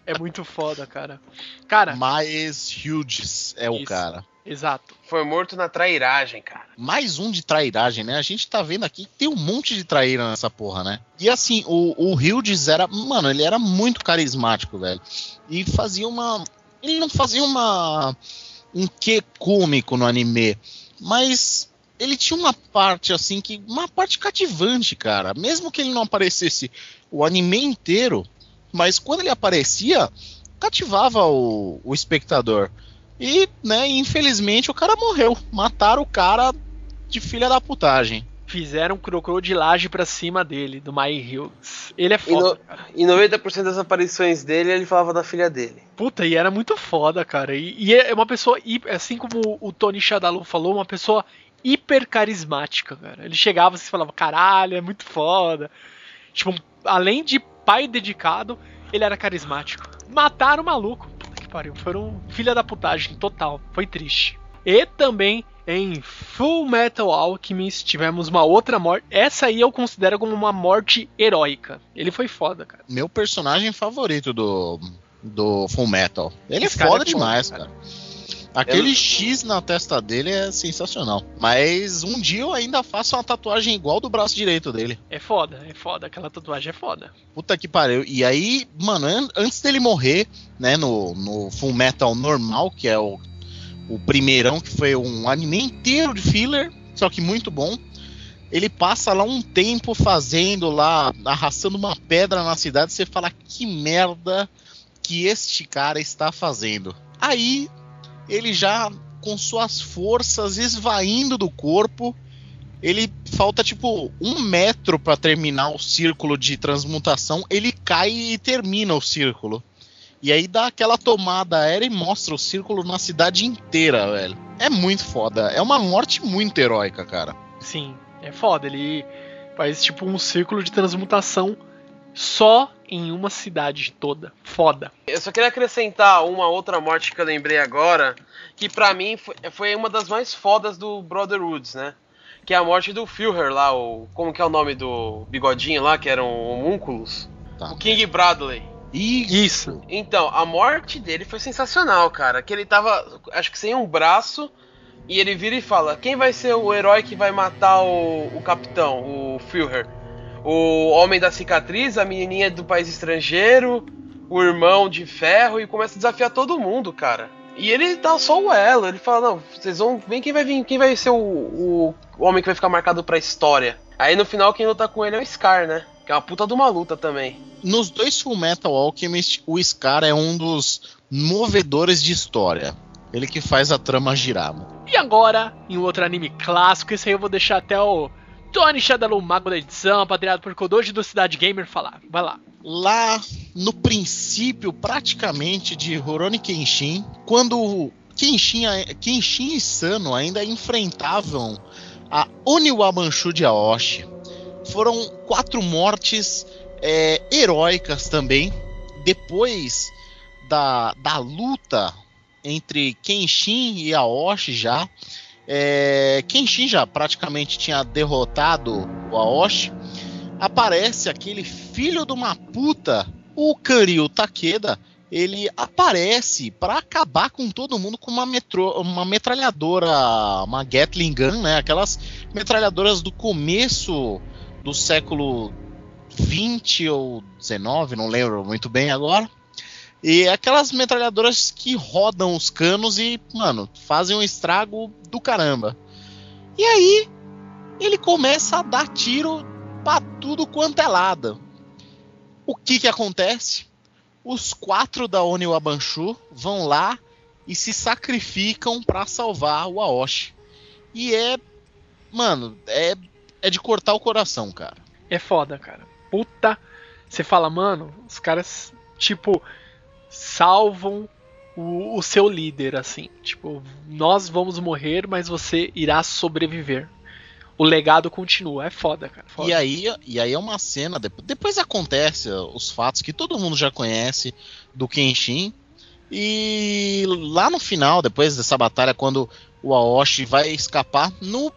Speaker 1: É muito foda, cara. Cara,
Speaker 4: Mas Hughes é o
Speaker 1: Isso.
Speaker 4: cara.
Speaker 1: exato.
Speaker 2: Foi morto na trairagem, cara.
Speaker 4: Mais um de trairagem, né? A gente tá vendo aqui que tem um monte de traíra nessa porra, né? E assim, o, o Hughes era. Mano, ele era muito carismático, velho. E fazia uma. Ele não fazia uma. Um quê cômico no anime. Mas ele tinha uma parte assim que. Uma parte cativante, cara. Mesmo que ele não aparecesse o anime inteiro. Mas quando ele aparecia, cativava o, o espectador. E, né, infelizmente o cara morreu. Mataram o cara de filha da putagem.
Speaker 1: Fizeram crocodilagem pra cima dele, do My Hills. Ele é
Speaker 2: E,
Speaker 1: foda,
Speaker 2: no,
Speaker 1: cara.
Speaker 2: e 90% das aparições dele, ele falava da filha dele.
Speaker 1: Puta, e era muito foda, cara. E, e é uma pessoa, assim como o Tony Shadalu falou, uma pessoa hiper carismática, cara. Ele chegava e falava, caralho, é muito foda. Tipo, além de pai dedicado, ele era carismático. Mataram o maluco. Puta que pariu. Foram filha da putagem total. Foi triste. E também em Full Metal Alchemist tivemos uma outra morte. Essa aí eu considero como uma morte heróica. Ele foi foda, cara.
Speaker 4: Meu personagem favorito do, do Full Metal. Ele
Speaker 1: Esse
Speaker 4: é foda
Speaker 1: é
Speaker 4: demais,
Speaker 1: cara.
Speaker 4: cara. Aquele
Speaker 2: Eu-
Speaker 4: X na testa dele é sensacional. Mas um dia eu ainda faço uma tatuagem igual do braço direito dele.
Speaker 1: É foda, é foda. Aquela tatuagem é foda.
Speaker 4: Puta que pariu. E aí, mano, an- antes dele morrer, né, no, no Full Metal normal, que é o, o primeirão, que foi um anime inteiro de filler, só que muito bom. Ele passa lá um tempo fazendo lá, arrastando uma pedra na cidade, você fala que merda que este cara está fazendo. Aí, ele já com suas forças esvaindo do corpo, ele falta tipo um metro pra terminar o círculo de transmutação, ele cai e termina o círculo. E aí dá aquela tomada aérea e mostra o círculo na cidade inteira, velho. É muito foda. É uma morte muito heróica, cara.
Speaker 1: Sim, é foda. Ele faz tipo um círculo de transmutação só em uma cidade toda. Foda.
Speaker 2: Eu só queria acrescentar uma outra morte que eu lembrei agora, que pra mim foi, uma das mais fodas do Brotherhoods, né? Que é a morte do Führer lá, o. Como que é o nome do bigodinho lá, que eram homúnculos?
Speaker 4: Tá.
Speaker 2: O King Bradley.
Speaker 4: E
Speaker 1: Isso.
Speaker 2: Então, a morte dele foi sensacional, cara. Que ele tava, acho que sem um braço, e ele vira e fala: Quem vai ser o herói que vai matar o, o capitão, o Führer? O homem da cicatriz, a menininha do país estrangeiro, o irmão de ferro, e começa a desafiar todo mundo, cara. E ele dá só o elo, ele fala: Não, vocês vão. Vem quem vai vir, quem vai ser o, o, homem que vai ficar marcado pra história. Aí no final quem luta com ele é o Scar, né? Que é uma puta de uma luta também.
Speaker 4: Nos dois Full Metal Alchemist, o Scar é um dos movedores de história. Ele que faz a trama girar, mano.
Speaker 1: E agora, em um outro anime clássico, esse aí eu vou deixar até o Tony Shadalu, mago da edição, patriado por Kodoji do Cidade Gamer, falar. Vai lá.
Speaker 4: Lá no princípio, praticamente, de Rurouni Kenshin, quando Kenshin, Kenshin e Sano ainda enfrentavam a Oniwabanshu de Aoshi, foram quatro mortes é, heróicas também. Depois da, da luta entre Kenshin e Aoshi já. É, Kenshin já praticamente tinha derrotado o Aoshi. Aparece aquele filho de uma puta, o Karyu Takeda. Ele aparece para acabar com todo mundo com uma, metro, uma metralhadora, uma Gatling Gun, né? Aquelas metralhadoras do começo do século 20 ou 19, não lembro muito bem agora. E aquelas metralhadoras que rodam os canos e, mano, fazem um estrago do caramba. E aí, ele começa a dar tiro pra tudo quanto é lado. O que que acontece? Os quatro da Oniwabanshu vão lá e se sacrificam para salvar o Aoshi. E é, mano, é, é de cortar o coração, cara.
Speaker 1: É foda, cara. Puta. Você fala, mano, os caras, tipo, salvam o, o, seu líder, assim. Tipo, nós vamos morrer, mas você irá sobreviver. O legado continua. É foda, cara. Foda.
Speaker 4: E, aí, e aí é uma cena. Depois, acontece os fatos que todo mundo já conhece do Kenshin. E lá no final, depois dessa batalha, quando o Aoshi vai escapar, no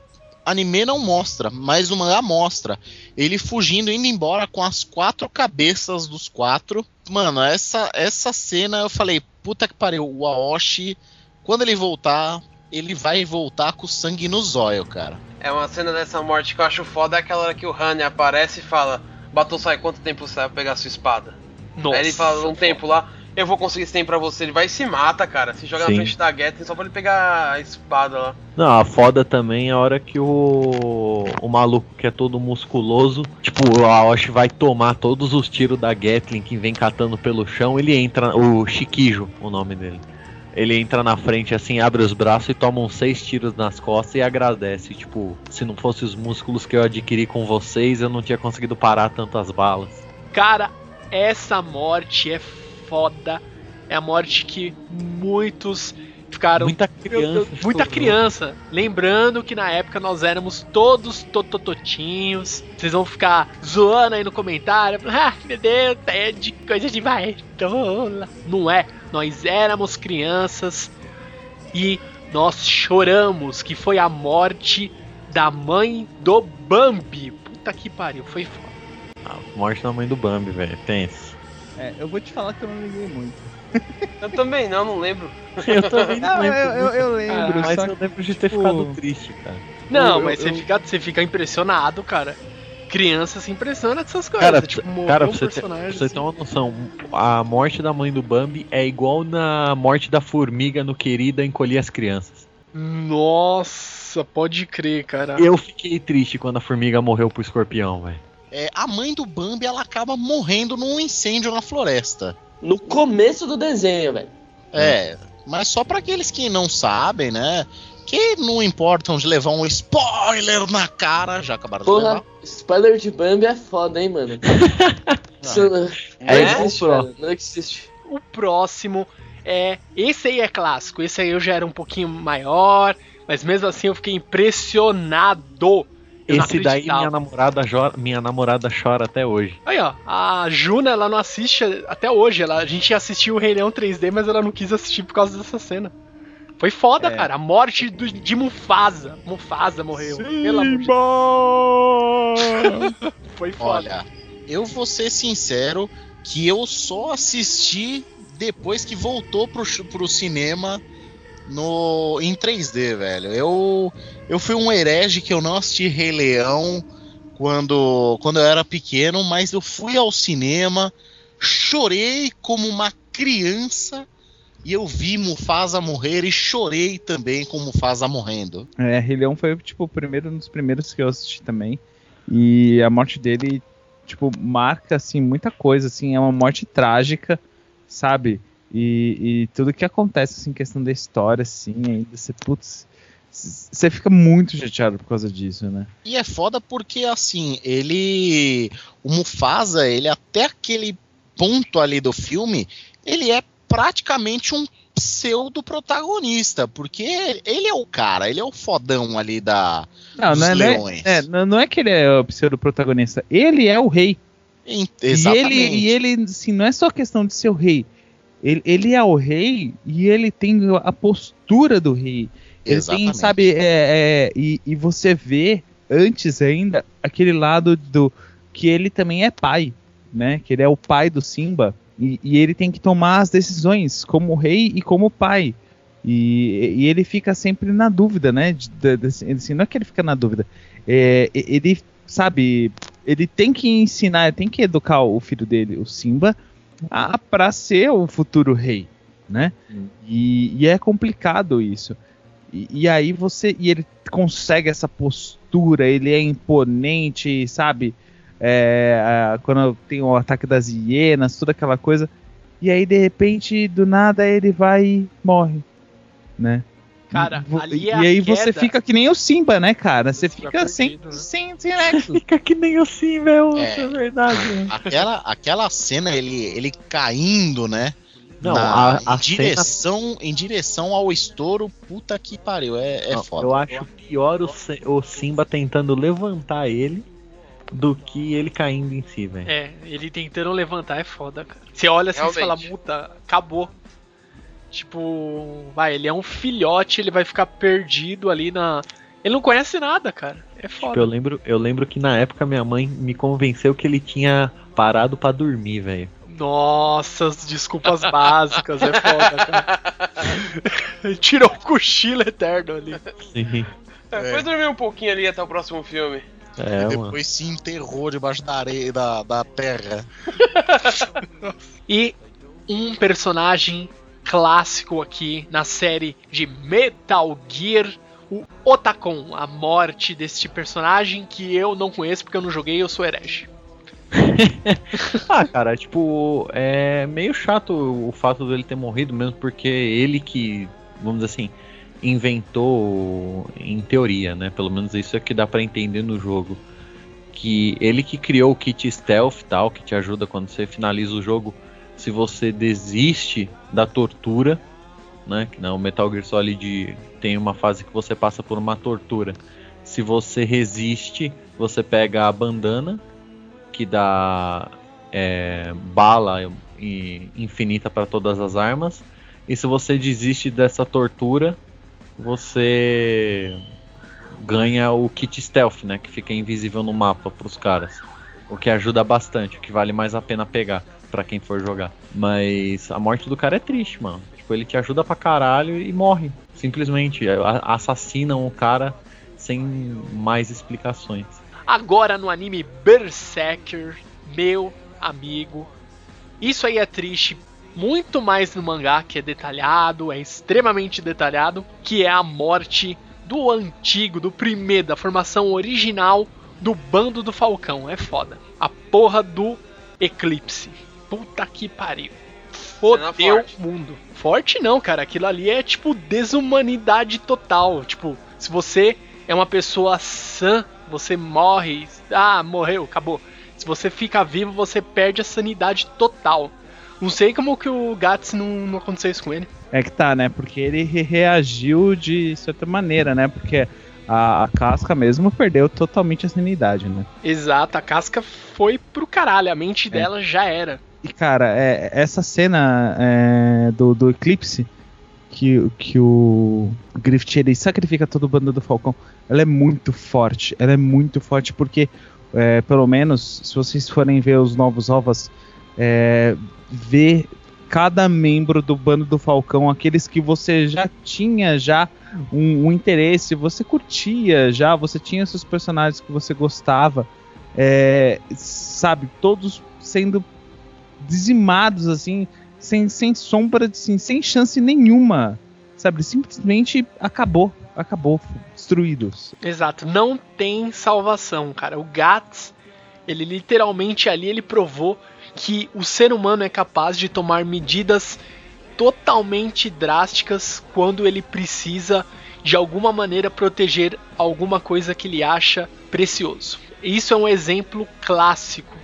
Speaker 4: anime não mostra, mas o mangá mostra. Ele fugindo, indo embora com as quatro cabeças dos quatro. Mano, essa, essa cena eu falei, puta que pariu, o Aoshi, quando ele voltar, ele vai voltar com sangue no zóio, cara.
Speaker 2: É uma cena dessa morte que eu acho foda, é aquela hora que o Hane aparece e fala, Batou sai quanto tempo você vai pegar sua espada?
Speaker 1: Nossa,
Speaker 2: Aí ele fala um tempo lá, eu vou conseguir esse tempo pra você. Ele vai e se mata, cara. Se joga
Speaker 5: Sim.
Speaker 2: na frente da Gatling só pra ele pegar a espada lá.
Speaker 5: Não, a foda também é a hora que o, o maluco que é todo musculoso, tipo, o Aoshi vai tomar todos os tiros da Gatling que vem catando pelo chão, ele entra, o Shikijo, o nome dele. Ele entra na frente assim, abre os braços e toma uns seis tiros nas costas e agradece. Tipo, se não fosse os músculos que eu adquiri com vocês, eu não tinha conseguido parar tantas balas.
Speaker 1: Cara, essa morte é foda. É a morte que muitos ficaram.
Speaker 5: Muita
Speaker 1: Deus,
Speaker 5: criança.
Speaker 1: muita
Speaker 5: chorou.
Speaker 1: criança. Lembrando que na época nós éramos todos totototinhos. Vocês vão ficar zoando aí no comentário. Ah, meu Deus, é de coisa de baitola. Não é. Nós éramos crianças e nós choramos que foi a morte da mãe do Bambi. Puta que pariu, foi foda.
Speaker 5: Ah, morte da mãe do Bambi, velho. Tenso.
Speaker 6: É, eu vou te falar que eu não liguei muito.
Speaker 2: Eu também não, não lembro.
Speaker 5: Eu também não
Speaker 6: Não, eu,
Speaker 5: lembro.
Speaker 6: eu, eu lembro,
Speaker 5: mas
Speaker 6: só
Speaker 5: eu lembro de ter
Speaker 6: tipo,
Speaker 5: ficado triste, cara.
Speaker 1: Não,
Speaker 6: Eu-
Speaker 1: mas você,
Speaker 6: eu-
Speaker 1: fica, você fica impressionado, cara. Criança se impressiona com essas coisas.
Speaker 5: Cara,
Speaker 1: tipo,
Speaker 5: cara,
Speaker 1: um
Speaker 5: pra você, ter, pra
Speaker 1: personagem
Speaker 5: você
Speaker 1: assim.
Speaker 5: ter uma noção, a morte da mãe do Bambi é igual na morte da formiga no Querida Encolher as Crianças.
Speaker 1: Nossa, pode crer, cara.
Speaker 5: Eu fiquei triste quando a formiga morreu pro escorpião, velho.
Speaker 4: É, a mãe do Bambi ela acaba morrendo num incêndio na floresta.
Speaker 3: No começo do desenho, velho.
Speaker 4: É, mas só pra aqueles que não sabem, né? Que não importam de levar um spoiler na cara, já acabaram de
Speaker 3: Porra,
Speaker 4: levar.
Speaker 3: spoiler de Bambi é foda, hein, mano. Isso não,
Speaker 5: É,
Speaker 3: não existe, velho. Não existe.
Speaker 1: O próximo é. Esse aí é clássico. Esse aí eu já era um pouquinho maior. Mas mesmo assim eu fiquei impressionado.
Speaker 5: Esse daí minha namorada, jo- minha namorada chora até hoje.
Speaker 1: Aí, ó. A Juna, ela não assiste até hoje. Ela, a gente assistiu o Rei Leão 3D, mas ela não quis assistir por causa dessa cena. Foi foda,
Speaker 6: É.
Speaker 1: cara. A morte do- de Mufasa. Mufasa morreu. Pelo amor de Deus. Foi foda.
Speaker 4: Olha, eu vou ser sincero que eu só assisti depois que voltou pro, pro cinema no em 3D, velho. Eu eu fui um herege que eu não assisti Rei Leão quando quando eu era pequeno, mas eu fui ao cinema, chorei como uma criança e eu vi Mufasa morrer e chorei também com Mufasa morrendo.
Speaker 6: É, Rei Leão foi tipo o primeiro um dos primeiros que eu assisti também. E a morte dele, tipo, marca, assim, muita coisa, assim, é uma morte trágica, sabe? E, e tudo que acontece, assim, questão da história, assim, ainda você, putz, você fica muito chateado por causa disso, né?
Speaker 4: E é foda porque, assim, ele. O Mufasa, ele até aquele ponto ali do filme, ele é praticamente um pseudo-protagonista, porque ele é o cara, ele é o fodão ali da.
Speaker 6: Não,
Speaker 4: dos
Speaker 6: não é, é-
Speaker 4: leões.
Speaker 6: é, não é que ele é o pseudo-protagonista, ele é o rei.
Speaker 4: Em-
Speaker 6: E
Speaker 4: Exatamente.
Speaker 6: ele, e ele, assim, não é só questão de ser o rei. Ele, ele é o rei e ele tem a postura do rei. Ele tem,
Speaker 4: Exatamente.
Speaker 6: sabe, é, é, e, e você vê antes ainda aquele lado do que ele também é pai, né? Que ele é o pai do Simba e, e ele tem que tomar as decisões como rei e como pai. E, e ele fica sempre na dúvida, né? de- de- de- assim, não é que ele fica na dúvida, é, ele sabe, ele tem que ensinar, tem que educar o filho dele, o Simba, a, pra ser o futuro rei, né? E, e é complicado isso. E, e aí você. E ele consegue essa postura, ele é imponente, sabe? É, a- quando tem o ataque das hienas, toda aquela coisa. E aí, de repente, do nada, ele vai e morre. Né?
Speaker 1: Cara,
Speaker 6: E
Speaker 1: ali
Speaker 6: e,
Speaker 1: é a
Speaker 6: aí você
Speaker 1: queda.
Speaker 6: fica que nem o Simba, né, cara? Você
Speaker 1: Fica
Speaker 6: fica sem,
Speaker 1: perdido, né?
Speaker 6: sem, sem nexo.
Speaker 5: Fica que nem o Simba, é, o-
Speaker 4: É.
Speaker 5: é verdade.
Speaker 4: Aquela, aquela cena, ele, ele caindo, né?
Speaker 5: Não,
Speaker 4: na-
Speaker 5: a, a
Speaker 4: em, direção, em direção ao estouro, puta que pariu, é, é
Speaker 5: cena, não,
Speaker 4: foda.
Speaker 5: eu acho pior o, o Simba tentando levantar ele do que ele caindo em si, velho.
Speaker 1: É, ele tentando levantar é foda, cara. Você olha assim e fala, puta, acabou. Tipo, vai, ele é um filhote, ele vai ficar perdido ali na. Ele não conhece nada, cara. É
Speaker 5: Tipo,
Speaker 1: foda.
Speaker 5: eu lembro, eu lembro que na época minha mãe me convenceu que ele tinha parado pra dormir, velho.
Speaker 1: Nossa, as desculpas básicas, é foda, cara. Ele tirou o cochilo eterno ali.
Speaker 5: Sim.
Speaker 2: É, Foi dormir um pouquinho ali até o próximo filme.
Speaker 5: É, mano.
Speaker 4: Depois se enterrou debaixo da areia da, da terra.
Speaker 1: E um personagem clássico aqui na série de Metal Gear, o Otacon, a morte deste personagem que eu não conheço porque eu não joguei, eu sou herege.
Speaker 5: Ah, cara, tipo, é meio chato o fato dele ter morrido mesmo, porque ele que, vamos dizer assim, inventou, em teoria, né? Pelo menos isso é que dá pra entender no jogo. Que ele que criou o kit stealth tal, que te ajuda quando você finaliza o jogo, se você desiste da tortura, né? Que não, o Metal Gear Solid tem uma fase que você passa por uma tortura. Se você resiste, você pega a bandana, que dá é, bala infinita para todas as armas. E se você desiste dessa tortura, você ganha o kit stealth, né? Que fica invisível no mapa pros caras. O que ajuda bastante, o que vale mais a pena pegar pra quem for jogar. Mas a morte do cara é triste, mano. Tipo, ele te ajuda pra caralho e morre. Simplesmente. A- Assassinam o cara sem mais explicações.
Speaker 1: Agora no anime Berserker, meu amigo. Isso aí é triste, muito mais no mangá, que é detalhado, é extremamente detalhado, que é a morte do antigo, do primeiro, da formação original do bando do Falcão. É foda. A porra do Eclipse. Puta que pariu. Fodeu o mundo. Forte não, cara. Aquilo ali é tipo desumanidade total. Tipo, se você é uma pessoa sã, você morre. Ah, morreu, acabou. Se você fica vivo, você perde a sanidade total. Não sei como que o Gats não, não aconteceu isso com ele.
Speaker 6: É que tá, né? Porque ele re- reagiu de certa maneira, né? Porque a, a casca mesmo perdeu totalmente a sanidade, né?
Speaker 1: Exato, a casca foi pro caralho, a mente dela já era.
Speaker 6: E cara, é, essa cena é, do, do eclipse que, que o Griffith ele sacrifica todo o bando do Falcão, ela é muito forte. Ela é muito forte porque, é, pelo menos, se vocês forem ver os novos ovos, é, ver cada membro do bando do Falcão, aqueles que você já tinha já um, um interesse, você curtia já, você tinha seus personagens que você gostava, é, sabe, todos sendo dizimados assim, sem, sem sombra, assim, sem chance nenhuma, sabe? Simplesmente acabou. Acabou. Destruídos.
Speaker 1: Exato, não tem salvação, cara. O Gats, ele literalmente ali ele provou que o ser humano é capaz de tomar medidas totalmente drásticas quando ele precisa de alguma maneira proteger alguma coisa que ele acha precioso. Isso é um exemplo clássico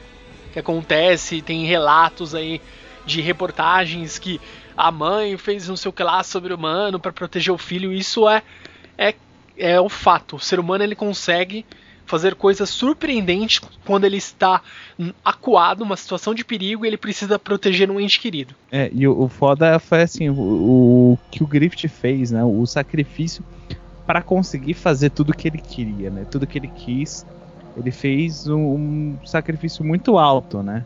Speaker 1: que acontece, tem relatos aí de reportagens que a mãe fez sei o que lá sobre humano para proteger o filho. Isso é, é é o fato. O ser humano ele consegue fazer coisas surpreendentes quando ele está acuado, uma situação de perigo, e ele precisa proteger um ente querido.
Speaker 6: É, e o, o foda foi assim, o, o que o Griffith fez, né? O sacrifício para conseguir fazer tudo que ele queria, né? Tudo que ele quis, ele fez um, um sacrifício muito alto, né?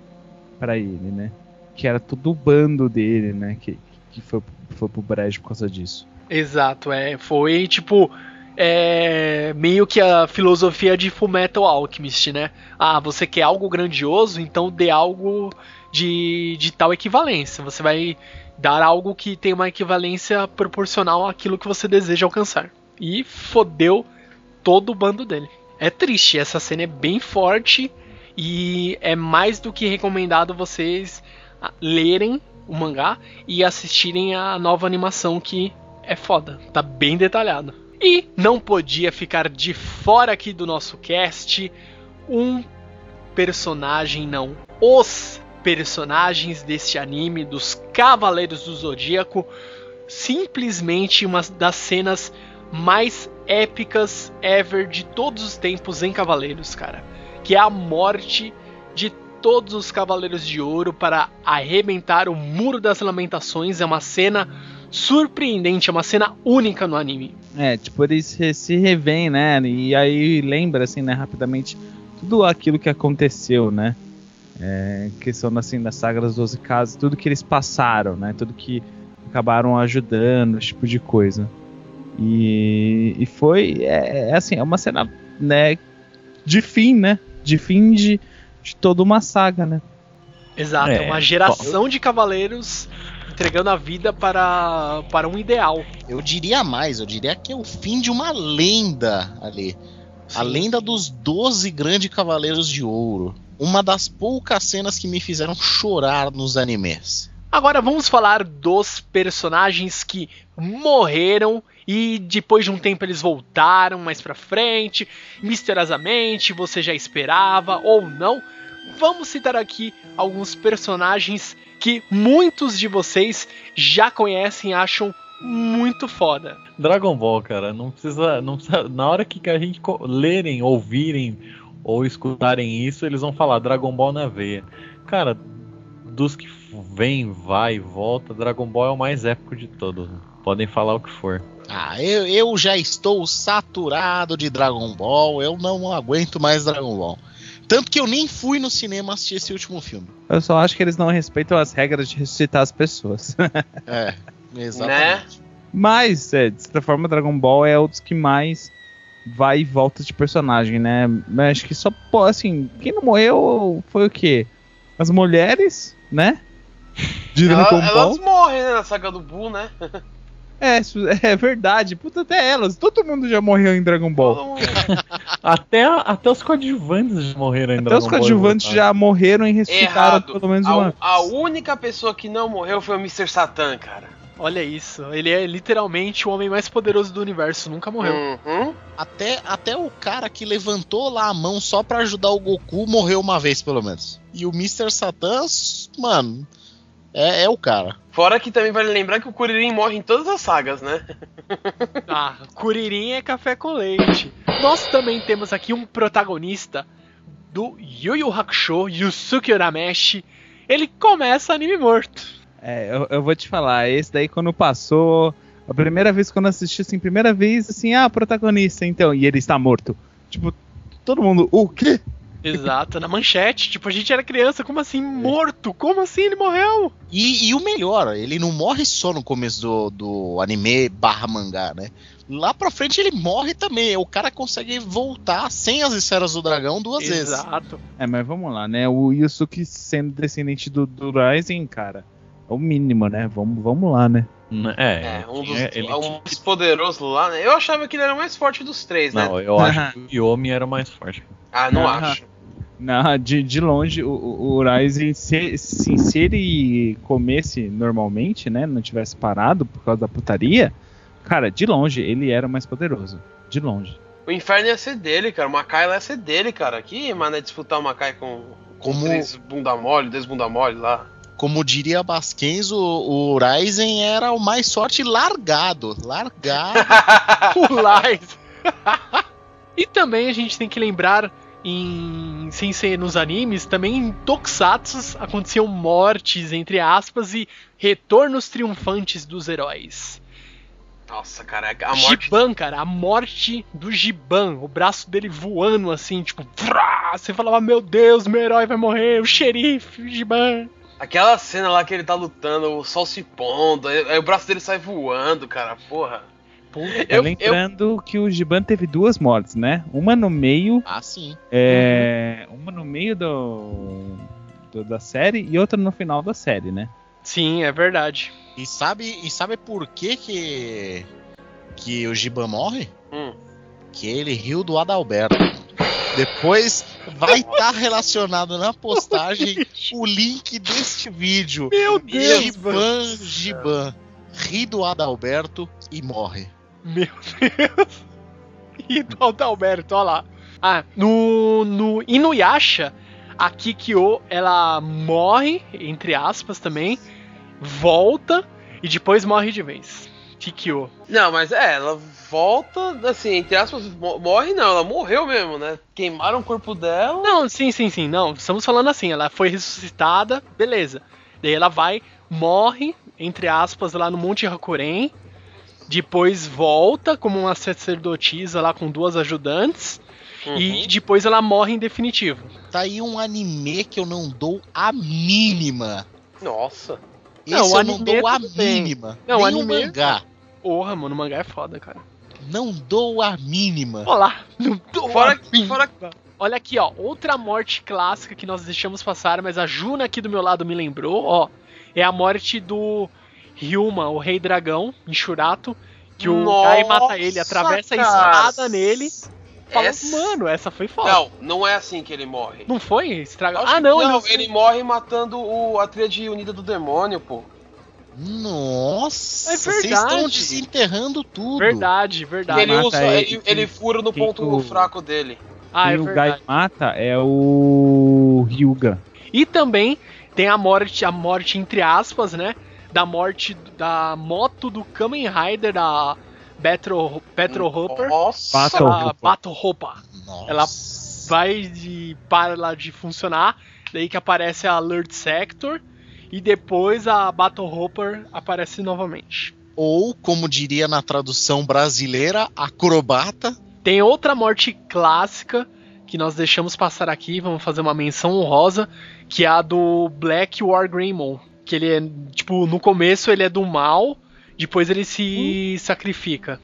Speaker 6: Para ele, né? Que era todo o bando dele, né? Que, que foi, foi pro brejo por causa disso.
Speaker 1: Exato, é. Foi tipo. É, meio que a filosofia de Fullmetal Alchemist, né? Ah, você quer algo grandioso, então dê algo de, de tal equivalência. Você vai dar algo que tem uma equivalência proporcional àquilo que você deseja alcançar. E fodeu todo o bando dele. É triste, essa cena é bem forte e é mais do que recomendado vocês ah, lerem o mangá e assistirem a nova animação que é foda, tá bem detalhado. E não podia ficar de fora aqui do nosso cast um personagem, não, os personagens deste anime dos Cavaleiros do Zodíaco, simplesmente uma das cenas mais épicas ever de todos os tempos em Cavaleiros, cara, que é a morte de todos os Cavaleiros de Ouro para arrebentar o Muro das Lamentações, é uma cena surpreendente, é uma cena única no anime.
Speaker 6: É, tipo, eles se, revêem, né? E aí lembra, assim, né, rapidamente, tudo aquilo que aconteceu, né? É, questão, assim, da saga das 12 casas, tudo que eles passaram, né? Tudo que acabaram ajudando, esse tipo de coisa. E, e foi, é, é assim, é uma cena, né, de fim, né? De fim de, de toda uma saga, né?
Speaker 1: Exato, é, uma geração de cavaleiros entregando a vida para, para um ideal.
Speaker 4: Eu diria mais, eu diria que é o fim de uma lenda ali. Sim. A lenda dos 12 grandes cavaleiros de ouro. Uma das poucas cenas que me fizeram chorar nos animes.
Speaker 1: Agora vamos falar dos personagens que morreram e depois de um tempo eles voltaram mais pra frente, misteriosamente, você já esperava ou não. Vamos citar aqui alguns personagens que muitos de vocês já conhecem e acham muito foda.
Speaker 5: Dragon Ball, cara, não precisa, não precisa, na hora que a gente lerem, ouvirem ou escutarem isso, eles vão falar Dragon Ball na veia. Cara, dos que vem, vai, volta, Dragon Ball é o mais épico de todos. Podem falar o que for.
Speaker 4: Ah, eu, eu já estou saturado de Dragon Ball, eu não aguento mais Dragon Ball. Tanto que eu nem fui no cinema assistir esse último filme.
Speaker 6: Eu só acho que eles não respeitam as regras de ressuscitar as pessoas.
Speaker 4: é, exatamente. Né?
Speaker 6: Mas, é, de certa forma, Dragon Ball é um dos que mais vai e volta de personagem, né? Mas acho que só, assim, quem não morreu foi o quê? As mulheres, né?
Speaker 2: De Ela, elas morrem, né, na saga do Buu, né?
Speaker 6: É, é verdade. Puta, até elas. Todo mundo já morreu em Dragon Ball.
Speaker 5: até, até os coadjuvantes já morreram em
Speaker 6: até
Speaker 5: Dragon Ball.
Speaker 6: Até os coadjuvantes já morreram e ressuscitaram Errado. pelo menos uma.
Speaker 2: A, a única pessoa que não morreu foi o Mr. Satan, cara.
Speaker 1: Olha isso, ele é literalmente o homem mais poderoso do universo, nunca morreu.
Speaker 4: Uhum. Até, até o cara que levantou lá a mão só para ajudar o Goku morreu uma vez, pelo menos. E o Mr. Satan, mano, é, é o cara.
Speaker 2: Fora que também vale lembrar que o Kuririn morre em todas as sagas, né?
Speaker 1: ah, Kuririn é café com leite. Nós também temos aqui um protagonista do Yu Yu Hakusho, Yusuke Urameshi. Ele começa anime morto.
Speaker 6: É, eu, eu, vou te falar, esse daí quando passou, a primeira vez quando assisti, assim, primeira vez, assim, ah, protagonista, então, e ele está morto. Tipo, todo mundo, o quê?
Speaker 1: Exato, na manchete. Tipo, a gente era criança, como assim, morto? Como assim ele morreu?
Speaker 4: E, e o melhor, ele não morre só no começo do, do anime barra mangá, né? Lá pra frente ele morre também. O cara consegue voltar sem as esferas do dragão duas
Speaker 1: Exato.
Speaker 4: vezes.
Speaker 1: Exato.
Speaker 6: É, mas vamos lá, né? O Yusuke sendo descendente do, do Rising, cara, é o mínimo, né? Vamos, vamos lá, né?
Speaker 5: N- É,
Speaker 2: É, um dos
Speaker 5: tinha- ele
Speaker 2: é o
Speaker 5: tinha-
Speaker 2: mais poderoso lá, né? Eu achava que ele era o mais forte dos três, né?
Speaker 5: Não, eu acho que o Yomi era mais forte.
Speaker 2: Ah, não
Speaker 6: Aham.
Speaker 2: acho.
Speaker 6: Na, de, de longe, o, o Ryzen, se, se, se ele comesse normalmente, né? Não tivesse parado por causa da putaria, cara, de longe ele era o mais poderoso. De longe.
Speaker 2: O inferno ia ser dele, cara. O Makai ia ser dele, cara. Que mané disputar o Makai com, com
Speaker 4: Como-
Speaker 2: três bunda mole, dois bunda mole lá.
Speaker 4: Como diria Basquens, o, o Ryzen era o mais sorte largado. Largado.
Speaker 1: o Lais. e também a gente tem que lembrar em sem ser nos animes, também em Tokusatsu aconteciam mortes entre aspas e retornos triunfantes dos heróis.
Speaker 2: Nossa, cara, a morte.
Speaker 1: Giban, cara, a morte do Giban, o braço dele voando assim, tipo, você falava, meu Deus, meu herói vai morrer, o xerife, o Giban.
Speaker 2: Aquela cena lá que ele tá lutando, o sol se pondo, aí o braço dele sai voando, cara, porra.
Speaker 6: Tá lembrando que o Giban teve duas mortes, né? Uma no meio,
Speaker 4: ah, sim.
Speaker 6: é, uma no meio do, do- da série e outra no final da série, né?
Speaker 1: Sim, é verdade.
Speaker 4: E sabe, e sabe por que que, que o Giban morre?
Speaker 2: Hum.
Speaker 4: Que ele riu do Adalberto. Depois vai estar relacionado na postagem o link deste vídeo.
Speaker 1: Meu Deus,
Speaker 4: Giban, Giban, ri do Adalberto e morre.
Speaker 1: Meu Deus. E do Adalberto, olha lá. Ah, no, no Inuyasha, a Kikyo, ela morre, entre aspas também, volta e depois morre de vez. Kikyo.
Speaker 2: Não, mas é, ela volta, assim, entre aspas, mo- morre não, ela morreu mesmo, né? Queimaram o corpo dela.
Speaker 1: Não, sim, sim, sim, não. Estamos falando assim, ela foi ressuscitada, beleza. Daí ela vai, morre, entre aspas, lá no Monte Hakuren. Depois volta como uma sacerdotisa lá com duas ajudantes.
Speaker 2: Uhum.
Speaker 1: E depois ela morre em definitivo.
Speaker 4: Tá aí um anime que eu não dou a mínima.
Speaker 2: Nossa.
Speaker 4: Esse
Speaker 1: Não, o
Speaker 4: eu não
Speaker 1: anime
Speaker 4: dou a
Speaker 1: bem.
Speaker 4: mínima.
Speaker 1: Não, o
Speaker 4: Nem
Speaker 1: anime-
Speaker 4: o mangá.
Speaker 1: Porra, mano, o mangá é foda, cara.
Speaker 4: Não dou a mínima.
Speaker 1: Olá, não tô
Speaker 2: Fora,
Speaker 1: afim.
Speaker 2: fora
Speaker 1: Olha aqui, ó, outra morte clássica que nós deixamos passar, mas a Juna aqui do meu lado me lembrou, ó, é a morte do Ryuma, o Rei Dragão, em Shurato, que o
Speaker 2: Nossa,
Speaker 1: Gai mata ele, atravessa a
Speaker 2: cara.
Speaker 1: espada nele, fala,
Speaker 2: Essa-
Speaker 1: mano, essa foi foda.
Speaker 2: Não, não é assim que ele morre.
Speaker 1: Não foi? Estraga... Ah, não,
Speaker 2: não
Speaker 1: ele...
Speaker 2: ele morre matando o, a tríade unida do demônio, pô.
Speaker 4: Nossa,
Speaker 1: É
Speaker 4: vocês estão desenterrando tudo.
Speaker 1: Verdade, verdade.
Speaker 2: ele usa,
Speaker 6: ele,
Speaker 2: ele, ele fura no ponto
Speaker 6: o-
Speaker 2: fraco dele.
Speaker 1: Ah, é
Speaker 6: o. Gai mata é o Ryuga.
Speaker 1: E também tem a morte, a morte entre aspas, né? Da morte da moto do Kamen Rider da Battle, Battle Hopper.
Speaker 2: Nossa.
Speaker 6: Battle
Speaker 1: a
Speaker 6: Hopper.
Speaker 1: Battle Hopper.
Speaker 4: Nossa.
Speaker 1: Ela vai de para lá de funcionar, daí que aparece a Alert Sector e depois a Battle Hopper aparece novamente.
Speaker 4: Ou, como diria na tradução brasileira, acrobata.
Speaker 1: Tem outra morte clássica que nós deixamos passar aqui, vamos fazer uma menção honrosa, que é a do Black War Greymon, que ele é, tipo, no começo ele é do mal, depois ele se sacrifica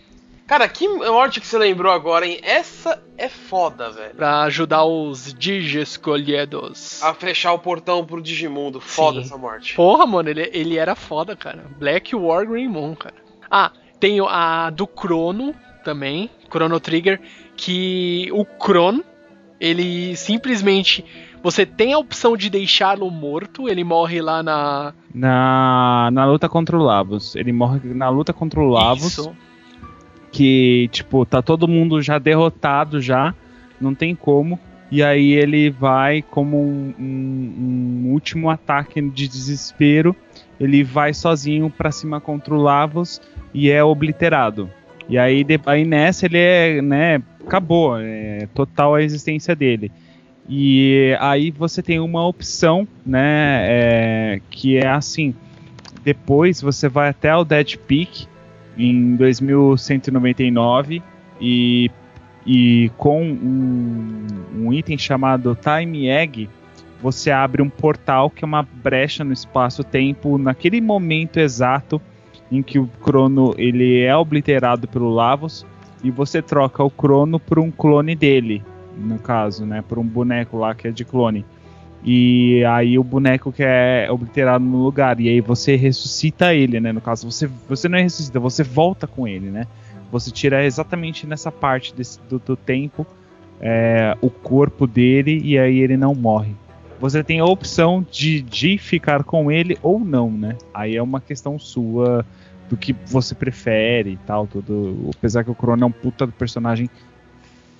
Speaker 2: Cara, que morte que você lembrou agora, hein? Essa é foda, velho.
Speaker 1: pra ajudar os Digescolhidos.
Speaker 2: A fechar o portão pro Digimundo. Foda
Speaker 1: Sim.
Speaker 2: essa morte.
Speaker 1: Porra, mano, ele, ele era foda, cara. Black War Greymon, cara. Ah, tem a do Chrono também, Chrono Trigger, que o Chrono, ele simplesmente. Você tem a opção de deixá-lo morto, ele morre lá na.
Speaker 6: Na, na luta contra o Lavos. Ele morre na luta contra o Lavos.
Speaker 1: Isso.
Speaker 6: Que, tipo, tá todo mundo já derrotado já. Não tem como. E aí ele vai como um, um- um último ataque de desespero. Ele vai sozinho pra cima contra o Lavos e é obliterado. E aí, de- aí nessa ele é, né, acabou, é total a existência dele. E aí você tem uma opção, né, é, que é assim, depois você vai até o Dead Peak em 2199 e, e com um, um item chamado Time Egg você abre um portal que é uma brecha no espaço-tempo naquele momento exato em que o Crono ele é obliterado pelo Lavos e você troca o Crono por um clone dele, no caso, né, por um boneco lá que é de clone. E aí o boneco que é obliterado no lugar. E aí você ressuscita ele, né? No caso, você, você não é ressuscita, você volta com ele, né? Você tira exatamente nessa parte desse, do, do tempo é, o corpo dele e aí ele não morre. Você tem a opção de, de ficar com ele ou não, né? Aí é uma questão sua do que você prefere e tal. Tudo, apesar que o Crono é um puta do personagem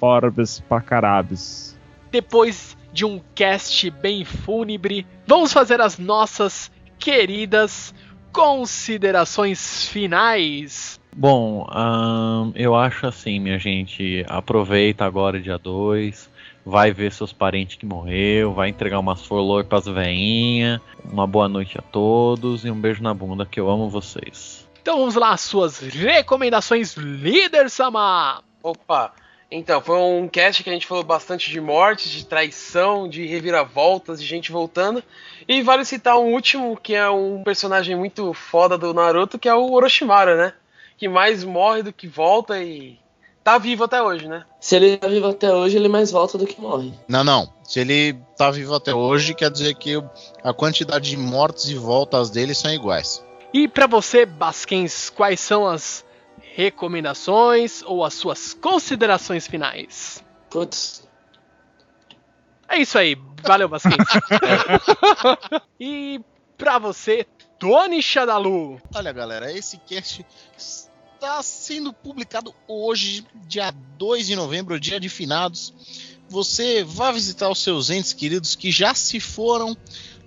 Speaker 6: Forbes pra carabes.
Speaker 1: Depois de um cast bem fúnebre, vamos fazer as nossas queridas considerações finais.
Speaker 5: Bom, ahn, eu acho assim, minha gente. Aproveita agora, dia 2. Vai ver seus parentes que morreu. Vai entregar umas flor pras veinhas. Uma boa noite a todos e um beijo na bunda, que eu amo vocês.
Speaker 1: Então vamos lá, suas recomendações, líder Sama!
Speaker 2: Opa! Então, foi um cast que a gente falou bastante de mortes, de traição, de reviravoltas, de gente voltando. E vale citar um último, que é um personagem muito foda do Naruto, que é o Orochimaru, né? Que mais morre do que volta e tá vivo até hoje, né?
Speaker 3: Se ele tá vivo até hoje, ele mais volta do que morre.
Speaker 4: Não, não. Se ele tá vivo até hoje, quer dizer que a quantidade de mortes e voltas dele são iguais.
Speaker 1: E pra você, Basquens, quais são as recomendações ou as suas considerações finais?
Speaker 3: Putz,
Speaker 1: É isso aí, valeu, Basquens. e pra você, Tony Shadalu.
Speaker 4: Olha, galera, esse cast está sendo publicado hoje, dia 2 de novembro, dia de finados. Você vai visitar os seus entes queridos que já se foram,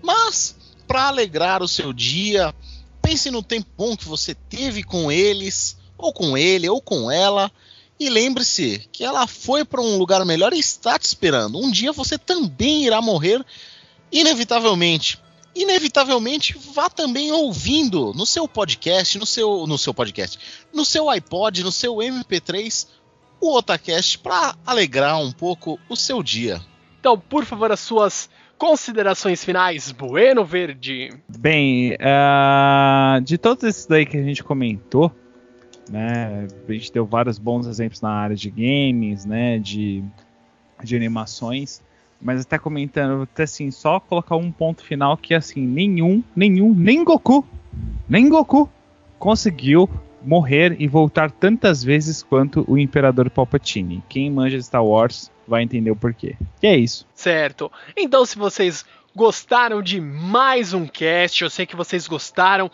Speaker 4: mas para alegrar o seu dia, pense no tempo bom que você teve com eles, ou com ele, ou com ela. E lembre-se que ela foi para um lugar melhor e está te esperando. Um dia você também irá morrer, inevitavelmente. Inevitavelmente, vá também ouvindo no seu podcast, no seu, no seu podcast, no seu iPod, no seu MP3, o Otacast para alegrar um pouco o seu dia.
Speaker 1: Então, por favor, as suas considerações finais, Bueno Verde.
Speaker 6: Bem, ah, de todos esses daí que a gente comentou, né, a gente deu vários bons exemplos na área de games, né, de, de animações, mas até comentando, até assim, só colocar um ponto final que assim, nenhum, nenhum, nem Goku, nem Goku conseguiu morrer e voltar tantas vezes quanto o Imperador Palpatine. Quem manja Star Wars vai entender o porquê. E é isso.
Speaker 1: Certo. Então, se vocês gostaram de mais um cast, eu sei que vocês gostaram.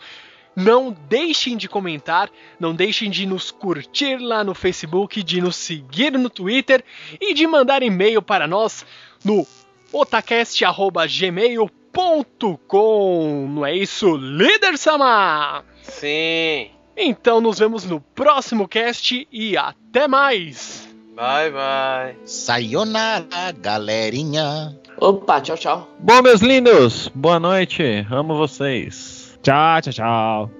Speaker 1: Não deixem de comentar, não deixem de nos curtir lá no Facebook, de nos seguir no Twitter e de mandar e-mail para nós no otacast.gmail.com. Não é isso, líder Sama?
Speaker 2: Sim.
Speaker 1: Então nos vemos no próximo cast e até mais!
Speaker 2: Bye, bye.
Speaker 4: Sayonara, galerinha.
Speaker 3: Opa, tchau, tchau.
Speaker 5: Bom, meus lindos, boa noite. Amo vocês.
Speaker 6: Tchau, tchau, tchau.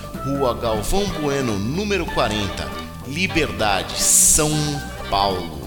Speaker 8: Rua Galvão Bueno, número 40, Liberdade, São Paulo.